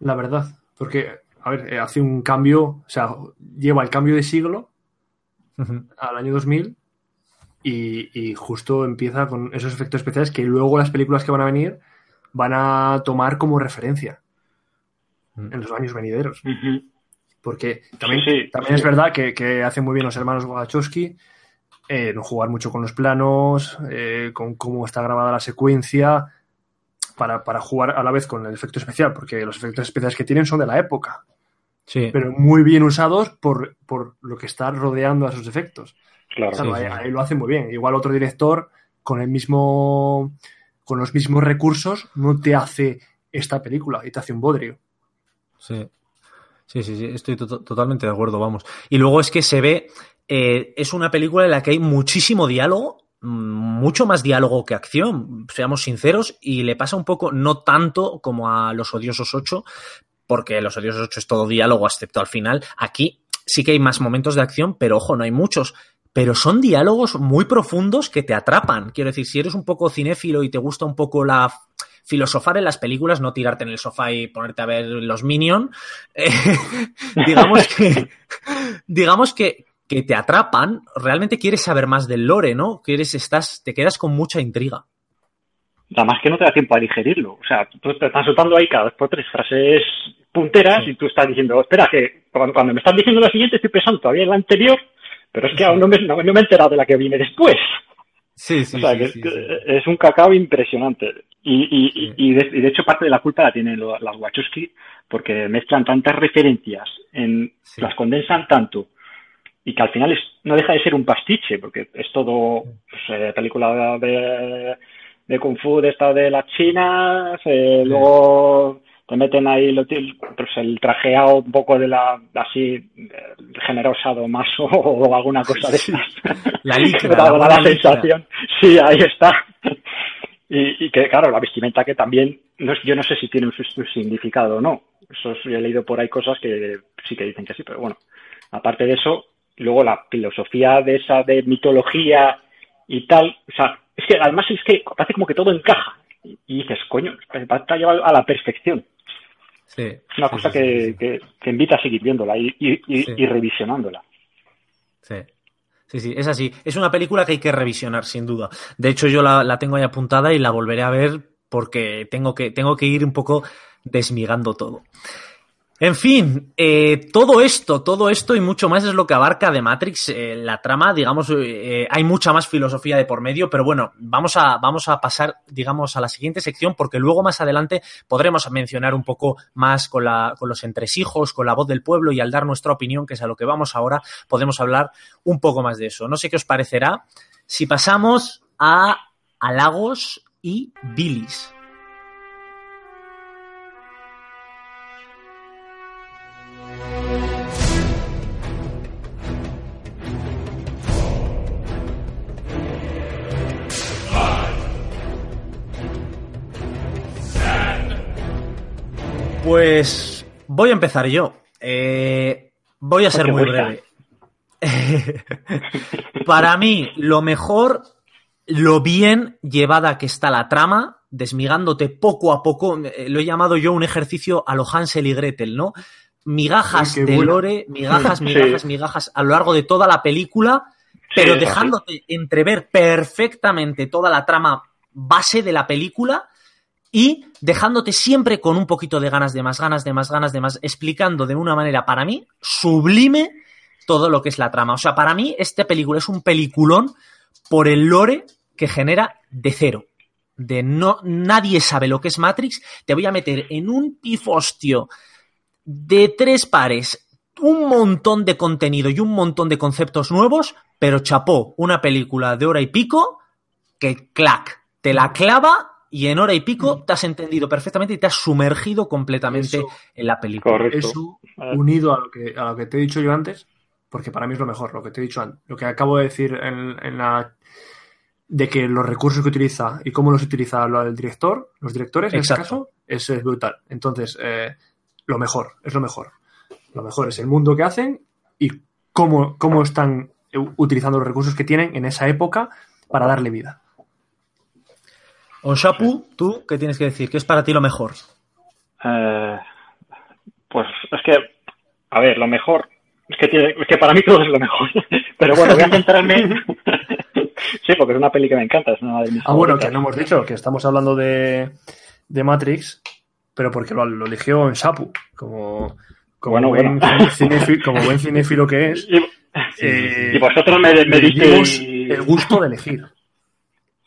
La verdad, porque, a ver, eh, hace un cambio, o sea, lleva el cambio de siglo uh -huh. al año 2000 y, y, justo empieza con esos efectos especiales que luego las películas que van a venir van a tomar como referencia uh -huh. en los años venideros. Uh -huh. Porque también, sí, también es verdad que, que, hacen muy bien los hermanos Wachowski eh, no jugar mucho con los planos, eh, con cómo está grabada la secuencia, para, para, jugar a la vez con el efecto especial, porque los efectos especiales que tienen son de la época. Sí. Pero muy bien usados por, por lo que está rodeando a esos efectos. Claro. Sí, ahí, sí. ahí, lo hace muy bien. Igual otro director con el mismo. con los mismos recursos no te hace esta película y te hace un bodrio. Sí. Sí, sí, sí, estoy to totalmente de acuerdo, vamos. Y luego es que se ve, eh, es una película en la que hay muchísimo diálogo, mucho más diálogo que acción, seamos sinceros, y le pasa un poco, no tanto como a Los Odiosos 8, porque Los Odiosos 8 es todo diálogo, excepto al final. Aquí sí que hay más momentos de acción, pero ojo, no hay muchos. Pero son diálogos muy profundos que te atrapan. Quiero decir, si eres un poco cinéfilo y te gusta un poco la filosofar en las películas, no tirarte en el sofá y ponerte a ver los Minion, <laughs> eh, digamos que digamos que, que te atrapan, realmente quieres saber más del lore, ¿no? Quieres, estás, te quedas con mucha intriga. Nada más que no te da tiempo a digerirlo. O sea, tú te estás soltando ahí cada vez por tres frases punteras sí. y tú estás diciendo, espera, que cuando, cuando, me estás diciendo la siguiente estoy pensando todavía en la anterior, pero es que aún no me, no, no me, he enterado de la que viene después. Sí, sí, <laughs> o sea, sí, que, sí, es un cacao impresionante. Y, y, y, de, y, de, hecho parte de la culpa la tienen las Wachowski porque mezclan tantas referencias, en, las condensan tanto y que al final es, no deja de ser un pastiche, porque es todo pues, eh, película de, de Kung Fu de esta de las chinas, eh, sí. luego te meten ahí lo, pues, el trajeado un poco de la así generosa más <laughs> o, alguna cosa de esas. La licra, <laughs> la, la, la sensación. Sí, ahí está. Y, y, que, claro, la vestimenta que también, no, yo no sé si tiene un, su significado o no. Eso sí, he leído por ahí cosas que sí que dicen que sí, pero bueno. Aparte de eso, luego la filosofía de esa de mitología y tal, o sea, es que además es que parece como que todo encaja. Y, y dices, coño, está llevado a la perfección. Sí, es una sí, cosa sí, que, que, que, invita a seguir viéndola y, y, y revisionándola. Sí. Sí, sí, es así. Es una película que hay que revisionar, sin duda. De hecho, yo la, la tengo ahí apuntada y la volveré a ver porque tengo que, tengo que ir un poco desmigando todo. En fin, eh, todo esto, todo esto y mucho más es lo que abarca de Matrix. Eh, la trama, digamos, eh, hay mucha más filosofía de por medio, pero bueno, vamos a, vamos a pasar, digamos, a la siguiente sección porque luego más adelante podremos mencionar un poco más con, la, con los entresijos, con la voz del pueblo y al dar nuestra opinión, que es a lo que vamos ahora, podemos hablar un poco más de eso. No sé qué os parecerá si pasamos a halagos y bilis. Pues voy a empezar yo. Eh, voy a ser muy breve. <laughs> Para mí, lo mejor, lo bien llevada que está la trama, desmigándote poco a poco, eh, lo he llamado yo un ejercicio a lo Hansel y Gretel, ¿no? Migajas de bueno. lore, migajas, <laughs> migajas, sí. migajas a lo largo de toda la película, pero sí, dejándote entrever perfectamente toda la trama base de la película y dejándote siempre con un poquito de ganas de más, ganas de más, ganas de más, explicando de una manera para mí sublime todo lo que es la trama. O sea, para mí esta película es un peliculón por el lore que genera de cero. de no nadie sabe lo que es Matrix, te voy a meter en un pifostio de tres pares un montón de contenido y un montón de conceptos nuevos, pero chapó, una película de hora y pico que clac, te la clava y en hora y pico te has entendido perfectamente y te has sumergido completamente Eso- en la película. Correcto. Eso Ah. unido a lo, que, a lo que te he dicho yo antes, porque para mí es lo mejor, lo que te he dicho antes, lo que acabo de decir en, en la de que los recursos que utiliza y cómo los utiliza lo- el director, los directores en este Exacto. caso, es, es brutal. Entonces, eh, lo mejor, es lo mejor. Lo mejor es el mundo que hacen y cómo, cómo están u- utilizando los recursos que tienen en esa época para darle vida. Onshapu, tú, ¿qué tienes que decir? ¿Qué es para ti lo mejor? Eh, pues es que, a ver, lo mejor, es que, tiene, es que para mí todo es lo mejor. <laughs> Pero bueno, voy a centrarme. <laughs> sí, porque es una peli que me encanta, es una de mis Ah, bueno, que no hemos dicho que estamos hablando de, de Matrix, pero porque lo, lo eligió en Sapu, como, como, Bueno, buen bueno. <laughs> cinéfilo, como buen cinéfilo que es. Y, eh, y vosotros me, me disteis. el gusto de elegir.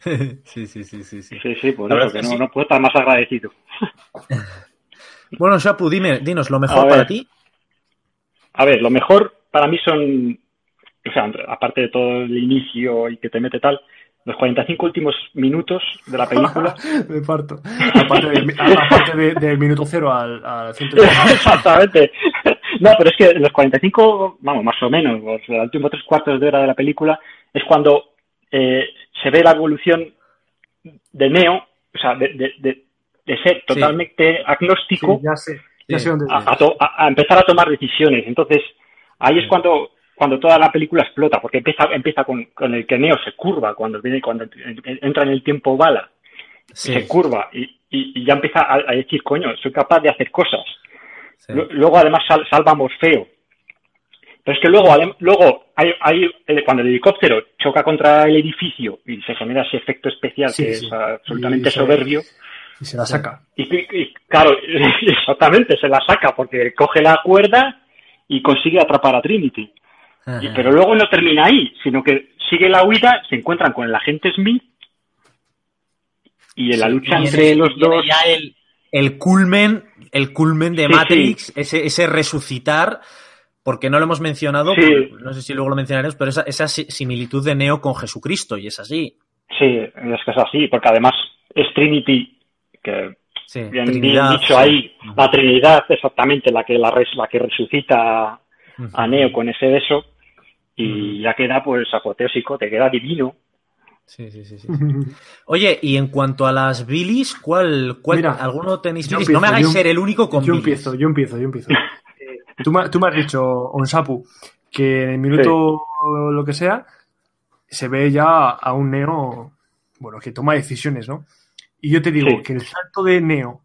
<laughs> sí, sí, sí, sí, sí. Sí, sí, pues La eso, que no, sí. no puedo estar más agradecido. <laughs> Bueno, Shapu, dime, dinos, lo A mejor ver. para ti. A ver, lo mejor para mí son, o sea, aparte de todo el inicio y que te mete tal, los 45 últimos minutos de la película. <laughs> Me parto. Aparte, del- a- aparte de- del minuto cero al, al 180. Exactamente. No, pero es que los 45, vamos, más o menos, o sea, los últimos tres cuartos de hora de la película es cuando eh, se ve la evolución de Neo, o sea, de, de, de, de ser totalmente Sí, agnóstico ya sé, ya sé dónde a, a to- a- a empezar a tomar decisiones. Entonces, ahí es cuando, cuando toda la película explota, porque empieza, empieza con, con el que Neo se curva, cuando viene, cuando entra en el tiempo bala, Sí, se curva y, y- y ya empieza a, a decir, coño, soy capaz de hacer cosas. Luego, además, sal- salva a Morfeo. Pero es que luego, luego hay, hay, eh, cuando el helicóptero choca contra el edificio y se genera ese efecto especial Sí, que sí. es absolutamente Y se- soberbio, Y se la saca. y, claro, <laughs> exactamente, se la saca porque coge la cuerda y consigue atrapar a Trinity. Y- pero luego no termina ahí, sino que sigue la huida, se encuentran con el agente Smith y en la lucha entre los dos. ya el, el culmen, el culmen de Sí, Matrix, Ese, ese resucitar, porque no lo hemos mencionado, Sí. pues, no sé si luego lo mencionaremos, pero esa, esa si- similitud de Neo con Jesucristo, y es así. Sí, es que es así, porque además es Trinity, que Sí, bien, dicho sí. ahí, la Trinidad exactamente la que la, res- la que resucita a Neo con ese beso y ya queda pues apoteósico, te queda divino. Sí, sí, sí, sí. Oye, y en cuanto a las bilis, ¿cuál, cuál Mira, alguno tenéis bilis? no me hagáis yo- ser el único con Yo bilis. empiezo, yo empiezo, yo empiezo. Tú, me, tú me has dicho, Onsapu, que en el minuto lo que sea, se ve ya a un Neo, bueno, que toma decisiones, ¿no? Y yo te digo Sí. que el salto de Neo,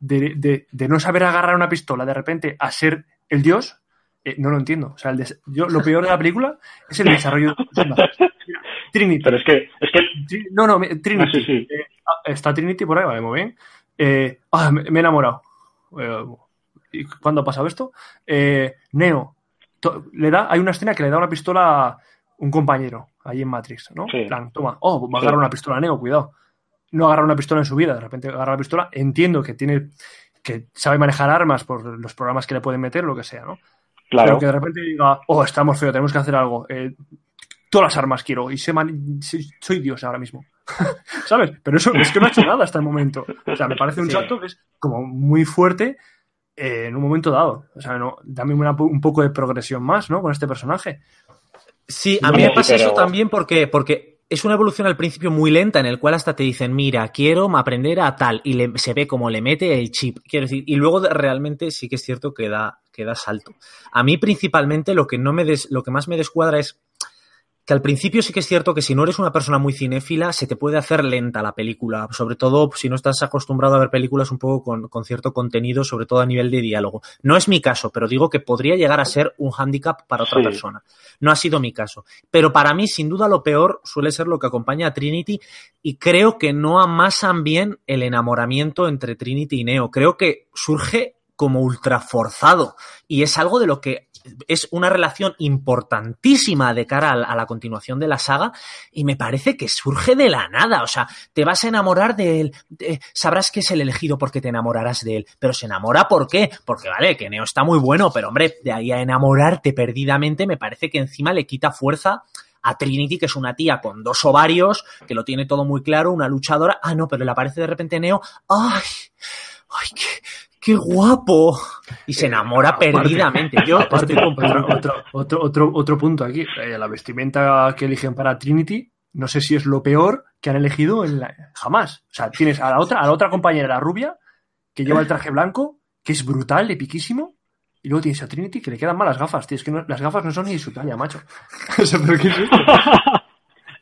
de, de- de no saber agarrar una pistola de repente a ser el dios, eh, no lo entiendo. O sea, el des- yo, lo peor de la película es el desarrollo de Trinity. Pero es que, es que Tri- No, no, Trinity. Ah, sí. Eh, ah, está Trinity por ahí, vale, muy bien. Eh, ah, me, me he enamorado. Eh, ¿y ¿Cuándo ha pasado esto? Eh, Neo. le da, hay una escena que le da una pistola a un compañero ahí en Matrix, ¿no? Sí. Plan, toma, oh, va a agarrar una pistola a Neo, cuidado. No agarra una pistola en su vida, de repente agarra la pistola. Entiendo que tiene, que sabe manejar armas por los programas que le pueden meter, lo que sea, ¿no? claro, Pero que de repente diga, oh, estamos feo, tenemos que hacer algo. Eh, todas las armas quiero y man- soy, soy Dios ahora mismo. <laughs> ¿Sabes? Pero eso es que no ha hecho nada hasta el momento. O sea, me parece un Sí. salto que es como muy fuerte eh, en un momento dado. O sea, no, dame una- un poco de progresión más, ¿no? Con este personaje. Sí, a mí me pasa eso también porque, porque es una evolución al principio muy lenta en el cual hasta te dicen, mira, quiero aprender a tal, y le- se ve como le mete el chip, quiero decir, y luego realmente sí que es cierto que da, que da salto. A mí principalmente lo que no me des- lo que más me descuadra es que al principio sí que es cierto que si no eres una persona muy cinéfila, se te puede hacer lenta la película, sobre todo si no estás acostumbrado a ver películas un poco con, con cierto contenido, sobre todo a nivel de diálogo. No es mi caso, pero digo que podría llegar a ser un hándicap para otra Sí. persona. No ha sido mi caso. Pero para mí, sin duda, lo peor suele ser lo que acompaña a Trinity y creo que no amasan bien el enamoramiento entre Trinity y Neo. Creo que surge como ultra forzado. Y es algo de lo que es una relación importantísima de cara a la, continuación de la saga y me parece que surge de la nada. O sea, te vas a enamorar de él, de- sabrás que es el elegido porque te enamorarás de él, pero se enamora ¿por qué? Porque vale, que Neo está muy bueno, pero hombre, de ahí a enamorarte perdidamente me parece que encima le quita fuerza a Trinity, que es una tía con dos ovarios, que lo tiene todo muy claro, una luchadora. Ah, no, pero le aparece de repente Neo. ¡Ay! ¡Ay, qué, qué guapo! Y se enamora aparte- perdidamente. Yo Aparte, otro, otro, otro, otro, otro punto aquí. Eh, la vestimenta que eligen para Trinity, no sé si es lo peor que han elegido en la- jamás. O sea, tienes a la otra, a la otra compañera, la rubia, que lleva el traje blanco, que es brutal, epiquísimo. Y luego tienes a Trinity que le quedan mal las gafas, tío. Es que no- las gafas no son ni de su talla, macho. <laughs> o sea, ¿pero qué es esto?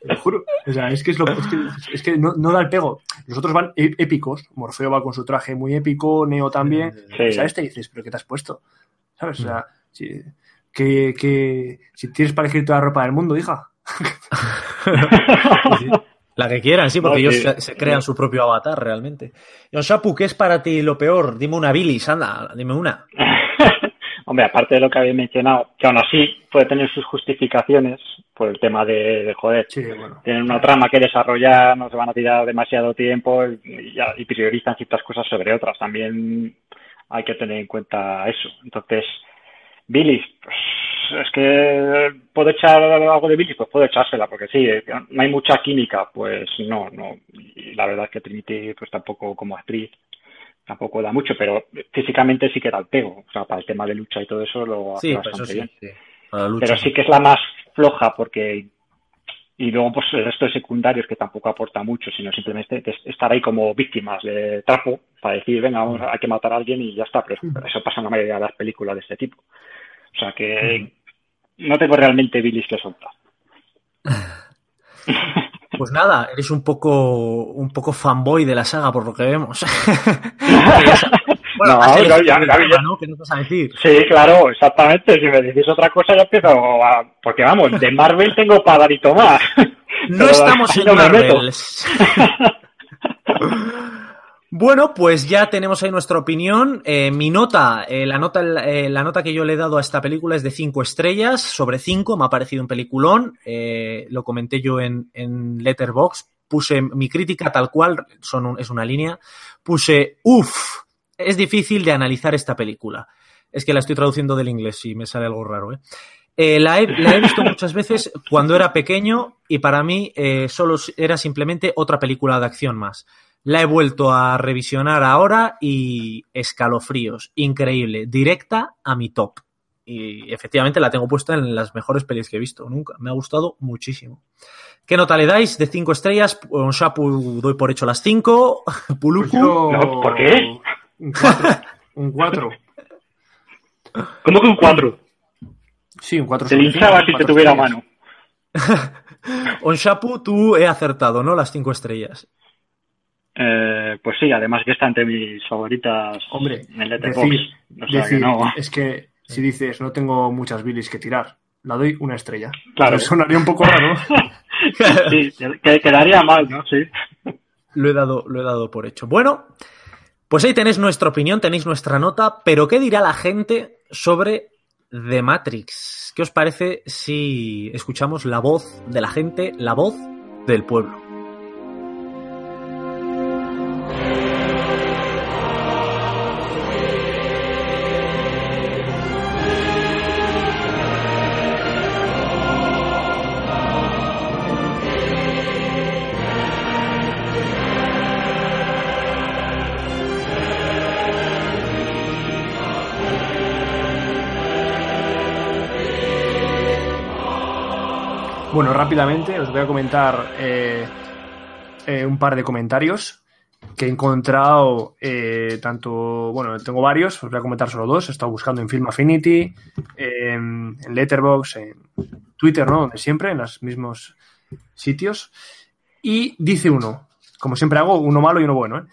Te lo juro. O sea, es que, es lo, es que, es que no, no da el pego. Los otros van épicos. Morfeo va con su traje muy épico, Neo también. Sí. ¿Sabes? Te dices, ¿pero qué te has puesto? ¿Sabes? O sea, si, que, que, si tienes para elegir toda la ropa del mundo, hija. <laughs> La que quieran, sí, porque No, ellos sí. se, se crean su propio avatar realmente. John Shapu, ¿qué es para ti lo peor? Dime una bilis, anda, dime una. <laughs> Hombre, aparte de lo que habéis mencionado, que aún así puede tener sus justificaciones por el tema de, de joder, Sí, bueno. tienen una trama que desarrollar, no se van a tirar demasiado tiempo y, y priorizan ciertas cosas sobre otras. También hay que tener en cuenta eso. Entonces, Billy, pues, es que puedo echar algo de Billy, pues puedo echársela, porque sí, eh, no hay mucha química, pues no, no. Y la verdad es que Trinity, pues tampoco como actriz, tampoco da mucho, pero físicamente sí que da el pego. O sea, para el tema de lucha y todo eso lo hace Sí, pues bastante sí. bien. sí. Para la lucha, Pero sí que es la más floja porque y luego pues el resto de secundarios que tampoco aporta mucho, sino simplemente es- estar ahí como víctimas de trapo para decir, venga, vamos, hay que matar a alguien y ya está, pero pero eso pasa en la mayoría de las películas de este tipo. O sea que no tengo realmente bilis que soltar. <laughs> Pues nada, eres un poco un poco fanboy de la saga por lo que vemos. <laughs> Bueno, No, no, ya- ya- ya- ¿no? ¿Qué nos vas a decir? Sí, claro, exactamente. Si me decís otra cosa ya empiezo a... Porque vamos, de Marvel tengo para dar y tomar. No <laughs> Pero estamos en no. Marvel. <laughs> Bueno, pues ya tenemos ahí nuestra opinión. Eh, mi nota, eh, la nota, eh, la nota que yo le he dado a esta película es de 5 estrellas sobre 5. Me ha parecido un peliculón. Lo comenté yo en, en Letterbox. Puse mi crítica tal cual, son es una línea. Puse, uff, es difícil de analizar esta película. Es que la estoy traduciendo del inglés y me sale algo raro, la, he, la he visto muchas veces cuando era pequeño y para mí solo era simplemente otra película de acción más. La he vuelto a revisionar ahora y escalofríos. Increíble. Directa a mi top. Y efectivamente la tengo puesta en las mejores pelis que he visto. Nunca. Me ha gustado muchísimo. ¿Qué nota le dais? De 5 estrellas. Un Shapu doy por hecho las 5. <laughs> Puluku. Pues yo- No, ¿por qué? Un 4. Un 4. ¿Cómo que un 4? Sí, un 4. Te linchaba si te tuviera mano. <laughs> Onshapu, tú he acertado, ¿no? Las 5 estrellas. Eh, pues sí, además que está entre mis favoritas Hombre, en Letterboxd. decir, O sea decir, que no. es que si dices no tengo muchas bilis que tirar, la doy una estrella. Claro. Pero sonaría un poco raro. <laughs> Sí, que quedaría mal, ¿no? Sí. Lo he dado, lo he dado por hecho. Bueno, pues ahí tenéis nuestra opinión, tenéis nuestra nota, pero ¿qué dirá la gente sobre The Matrix? ¿Qué os parece si escuchamos la voz de la gente, la voz del pueblo? Bueno, rápidamente os voy a comentar eh, eh, un par de comentarios que he encontrado eh, tanto, bueno, tengo varios, os voy a comentar solo dos, he estado buscando en Film Affinity, en, Letterboxd, en Twitter, ¿no? Donde siempre, en los mismos sitios. Y dice uno, como siempre hago, uno malo y uno bueno, ¿eh?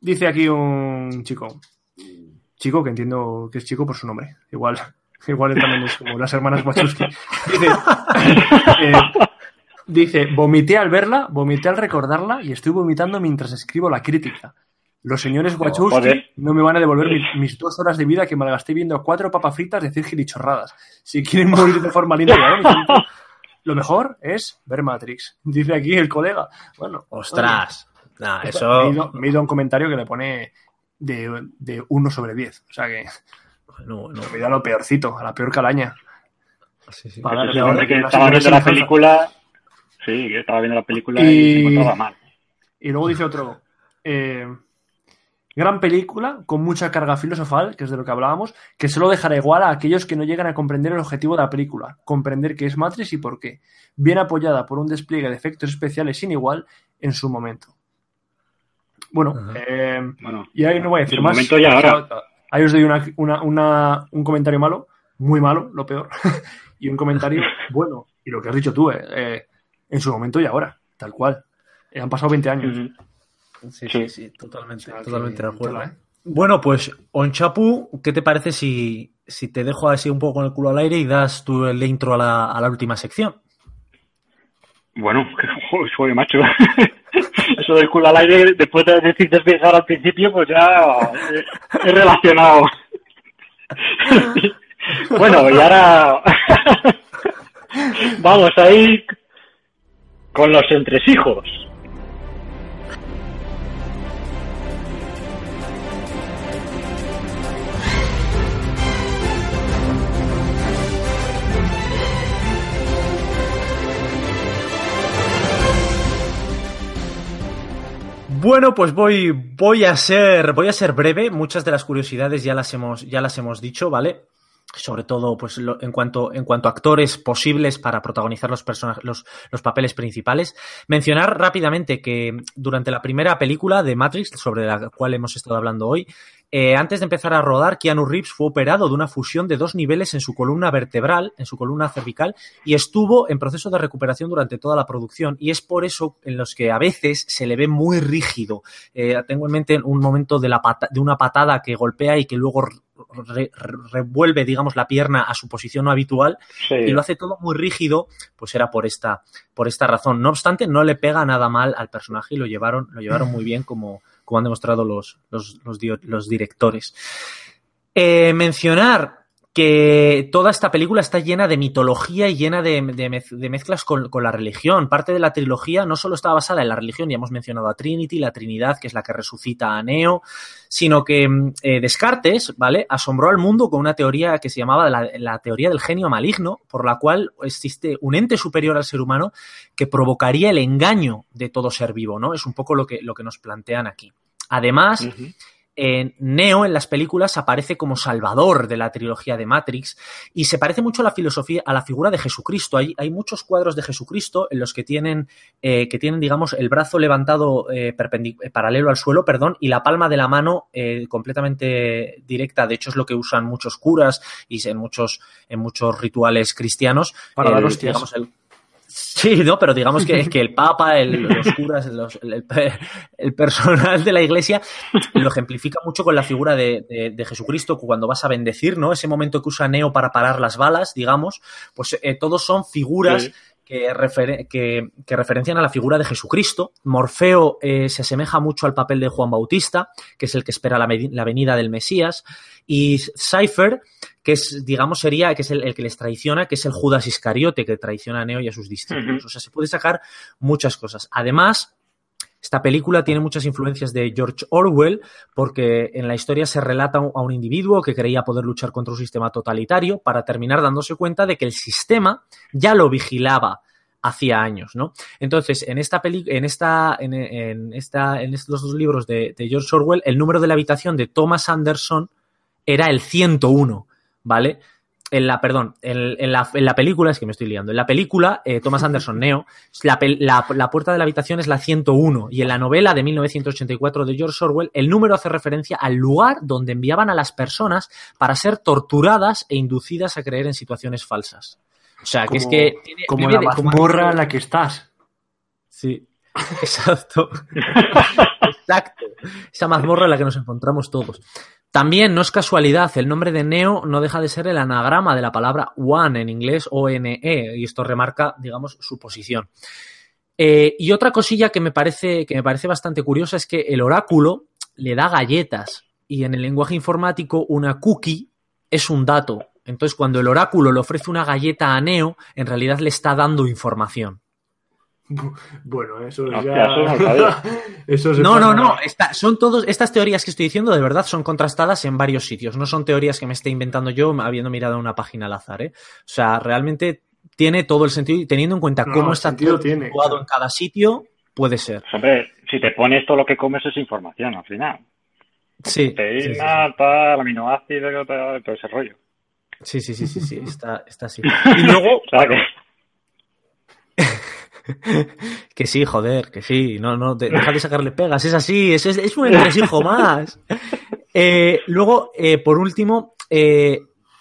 Dice aquí un chico, chico que entiendo que es chico por su nombre, igual, igual también es como las hermanas Wachowski. <laughs> Dice, <laughs> eh, dice, vomité al verla, vomité al recordarla y estoy vomitando mientras escribo la crítica. Los señores Wachowski no me van a devolver mis, mis dos horas de vida que malgasté viendo cuatro papas fritas decir gilichorradas. Si quieren morir de forma linda, y bonita, lo mejor es ver Matrix. Dice aquí el colega. Bueno, Ostras. Nah, oye, eso. Me he, ido, me he ido a un comentario que le pone de, de 1 sobre 10. O sea que Bueno, bueno, me lo peorcito, a la peor calaña. sí, sí. Para que estaba viendo la película. Sí, que estaba viendo la película y, Y- se encontraba mal. Y luego dice otro. eh, gran película con mucha carga filosofal, que es de lo que hablábamos, que solo dejará igual a aquellos que no llegan a comprender el objetivo de la película, comprender qué es Matrix y por qué. Bien apoyada por un despliegue de efectos especiales sin igual en su momento. Bueno, eh, Bueno, y ahí no voy a decir más. momento y ahora. Ahí os doy una, una- una- un comentario malo, muy malo, lo peor, <laughs> y un comentario <laughs> bueno. Y lo que has dicho tú, eh, eh, en su momento y ahora, tal cual. Eh, han pasado 20 años. Sí, Sí. sí, sí, totalmente, O sea, totalmente de acuerdo. ¿eh? Bueno, pues, Onchapu, ¿qué te parece si, si te dejo así un poco con el culo al aire y das tú el intro a la, a la última sección? Bueno, <laughs> joder, macho. Eso del culo al aire, después de decir desviar al principio, pues ya eh, he relacionado. <laughs> bueno, y ahora <laughs> vamos a ir con los entresijos. Bueno, pues voy, voy a ser, voy a ser breve. Muchas de las curiosidades ya las hemos, ya las hemos dicho, ¿vale? Sobre todo, pues, en cuanto, en cuanto a actores posibles para protagonizar los los, los papeles principales. Mencionar rápidamente que durante la primera película de Matrix, sobre la cual hemos estado hablando hoy, eh, antes de empezar a rodar, Keanu Reeves fue operado de una fusión de dos niveles en su columna vertebral, en su columna cervical, y estuvo en proceso de recuperación durante toda la producción. Y es por eso en los que a veces se le ve muy rígido. Eh, tengo en mente un momento de, la de una patada que golpea y que luego re- re- revuelve, digamos, la pierna a su posición no habitual Sí. y lo hace todo muy rígido, pues era por esta, por esta razón. No obstante, no le pega nada mal al personaje y lo llevaron, lo llevaron muy bien como, como han demostrado los, los, los directores. Eh, mencionar que toda esta película está llena de mitología y llena de, de mez- de mezclas con, la religión. Parte de la trilogía no solo está basada en la religión, ya hemos mencionado a Trinity, la Trinidad, que es la que resucita a Neo, sino que mm, eh, Descartes, ¿vale? Asombró al mundo con una teoría que se llamaba la, teoría del genio maligno, por la cual existe un ente superior al ser humano que provocaría el engaño de todo ser vivo, ¿no? Es un poco lo que, lo que nos plantean aquí. Además. Eh, Neo en las películas aparece como salvador de la trilogía de Matrix y se parece mucho a la filosofía, a la figura de Jesucristo. Hay, hay muchos cuadros de Jesucristo en los que tienen, eh, que tienen, digamos, el brazo levantado eh, eh, paralelo al suelo, perdón, y la palma de la mano eh, completamente directa. De hecho, es lo que usan muchos curas y en muchos, en muchos rituales cristianos. Para El- digamos, el- Sí, no, pero digamos que, que el Papa, el- los curas, los- el, personal de la iglesia lo ejemplifica mucho con la figura de, de- de Jesucristo cuando vas a bendecir, ¿no? Ese momento que usa Neo para parar las balas, digamos, pues eh, todos son figuras Sí. que, que- que referencian a la figura de Jesucristo. Morfeo eh, se asemeja mucho al papel de Juan Bautista, que es el que espera la, la venida del Mesías, y Cypher, que es, digamos, sería, que es el, el que les traiciona, que es el Judas Iscariote que traiciona a Neo y a sus discípulos. O sea, se puede sacar muchas cosas. Además, esta película tiene muchas influencias de George Orwell porque en la historia se relata a un individuo que creía poder luchar contra un sistema totalitario para terminar dándose cuenta de que el sistema ya lo vigilaba hacía años, ¿no? Entonces, en esta peli en esta, en, en esta, en estos dos libros de, de George Orwell, el número de la habitación de Thomas Anderson era el 101, ¿vale? En la, perdón, en, en la, en la película, es que me estoy liando, en la película, eh, Thomas Anderson, Neo, la, la- la puerta de la habitación es la 101 y en la novela de 1984 de George Orwell, el número hace referencia al lugar donde enviaban a las personas para ser torturadas e inducidas a creer en situaciones falsas. O sea, que es que... tiene- Como la mazmorra en la que estás. Sí, <laughs> exacto. <laughs> exacto. Esa mazmorra en la que nos encontramos todos. También no es casualidad, el nombre de Neo no deja de ser el anagrama de la palabra One en inglés, O-N-E, y esto remarca, digamos, su posición. Eh, y otra cosilla que me parece, que me parece bastante curiosa es que el oráculo le da galletas. Y en el lenguaje informático, una cookie es un dato. Entonces, cuando el oráculo le ofrece una galleta a Neo, en realidad le está dando información. <laughs> Bueno, eso Hostia, ya... eso no. <laughs> Eso No, no, pasa- no. esta- son todos, estas teorías que estoy diciendo de verdad son contrastadas en varios sitios. No son teorías que me esté inventando yo habiendo mirado una página al azar. ¿eh? O sea, realmente tiene todo el sentido y teniendo en cuenta cómo está todo tiene, situado claro. en cada sitio, puede ser. Hombre, si te pones todo lo que comes es información al final. Sí. sí, sí, Proteína, tal, aminoácidos, tal, todo ese rollo. Sí, sí, sí, sí, sí, está, está así. <laughs> Y luego, O sea <laughs> que, sí, joder, que sí, no, no, de- deja de sacarle pegas, es así, es, un entresijo más. Eh, luego, eh, por último, eh,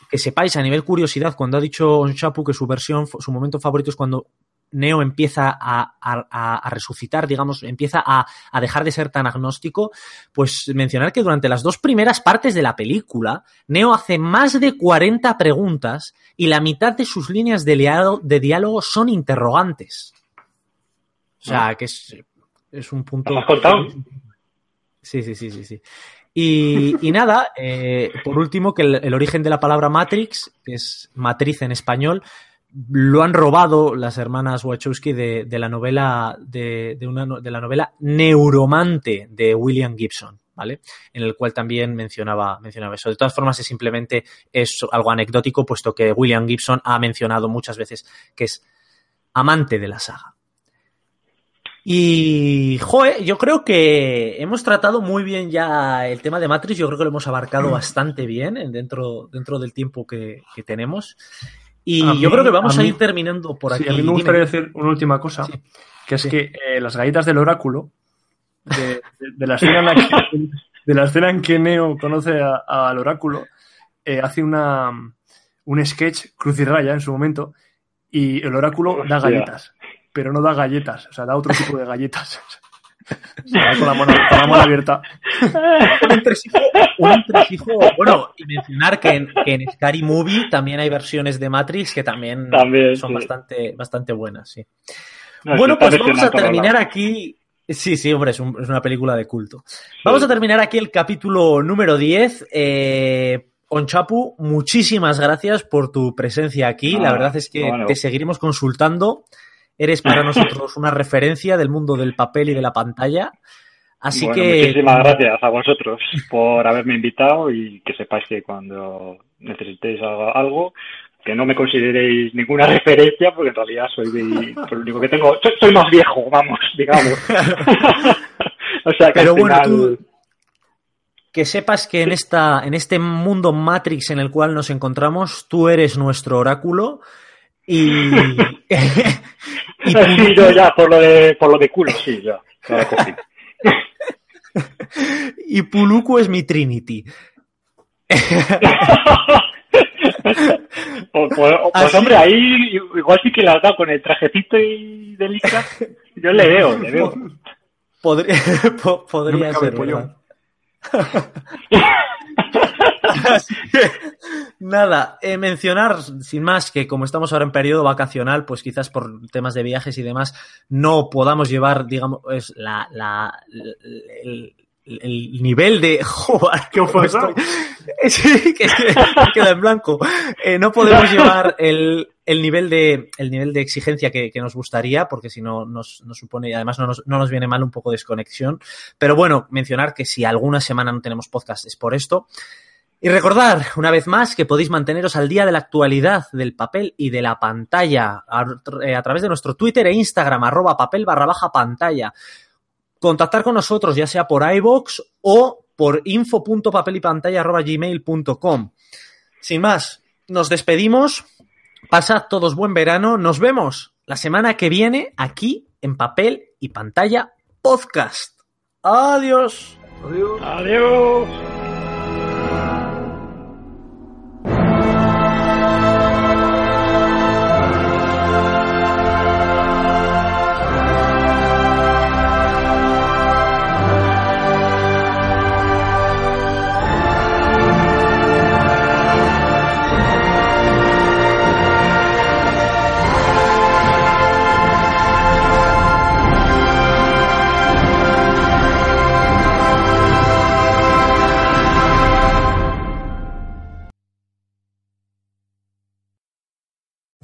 que sepáis a nivel curiosidad, cuando ha dicho Onshapu que su versión, su momento favorito es cuando Neo empieza a, resucitar, digamos, empieza a, dejar de ser tan agnóstico, pues mencionar que durante las dos primeras partes de la película, Neo hace más de 40 preguntas y la mitad de sus líneas de diálogo son interrogantes. O sea, que es, es un punto... ¿Has contado? Sí, sí, sí, sí, sí. Y, y nada, eh, por último, que el, el origen de la palabra Matrix, que es matriz en español, lo han robado las hermanas Wachowski de, de la novela de, de una, de la novela Neuromante de William Gibson, ¿vale? En el cual también mencionaba, mencionaba eso. De todas formas, es simplemente es algo anecdótico, puesto que William Gibson ha mencionado muchas veces que es amante de la saga. Y, joe, yo creo que hemos tratado muy bien ya el tema de Matrix, yo creo que lo hemos abarcado bastante bien en- dentro, dentro del tiempo que, que tenemos. Y A yo mí- creo que vamos a a, mí- ir terminando por Sí, aquí. a mí me Dime. gustaría decir una última cosa, Sí. que es Sí. que eh, las galletas del oráculo, de, de- de la escena en la que, de la escena en que Neo conoce al oráculo, eh, hace una, un sketch cruz y raya en su momento, y el oráculo da galletas, pero no da galletas, o sea, da otro tipo de galletas. <laughs> Se va con la mano, con la mano abierta. <laughs> un entresijo, un entresijo- bueno, y mencionar que en, que en Scary Movie también hay versiones de Matrix que también, También, son sí. bastante, bastante buenas, sí. no, bueno, pues vamos a terminar aquí. Sí, sí, hombre, es, un- es una película de culto. Vamos a terminar aquí el capítulo número 10. Eh, Onchapu, muchísimas gracias por tu presencia aquí. Ah, La verdad es que bueno. te seguiremos consultando. Eres <laughs> para nosotros una referencia del mundo del papel y de la pantalla. Así Bueno, que. Muchísimas gracias a vosotros por haberme invitado y que sepáis que cuando necesitéis algo, que no me consideréis ninguna <laughs> referencia, porque en realidad soy de- pues, lo único que tengo. Soy, soy más viejo, vamos, digamos. <laughs> o sea que Pero al bueno, final- tú- que sepas que en esta en este mundo Matrix en el cual nos encontramos tú eres nuestro oráculo y <laughs> y Sí, yo ya, por lo de, por lo de culo, sí, ya. <laughs> y Puluku es mi Trinity <laughs> Pues, pues- pues, Así- hombre, ahí igual sí que la has dado con el trajecito y de licra. Yo le veo, le veo. podría po- podría No ser <laughs> nada, eh, mencionar sin más que como estamos ahora en periodo vacacional, pues quizás por temas de viajes y demás no podamos llevar, digamos, es la, la, el, el nivel de... <laughs> Joder, ¿Qué estoy- <laughs> Sí, que, <laughs> queda en blanco. Eh, no podemos llevar el, el nivel de el nivel de exigencia que, que nos gustaría, porque si no nos, nos supone, y además no nos, no nos viene mal un poco de desconexión. Pero bueno, mencionar que si alguna semana no tenemos podcast es por esto. Y recordar, una vez más, que podéis manteneros al día de la actualidad del papel y de la pantalla a, eh, a través de nuestro Twitter e Instagram, arroba papel barra baja pantalla. Contactar con nosotros, ya sea por iVoox o por info.papelypantalla.gmail.com. Sin más, nos despedimos. Pasad todos buen verano. Nos vemos la semana que viene aquí en Papel y Pantalla Podcast. Adiós. Adiós.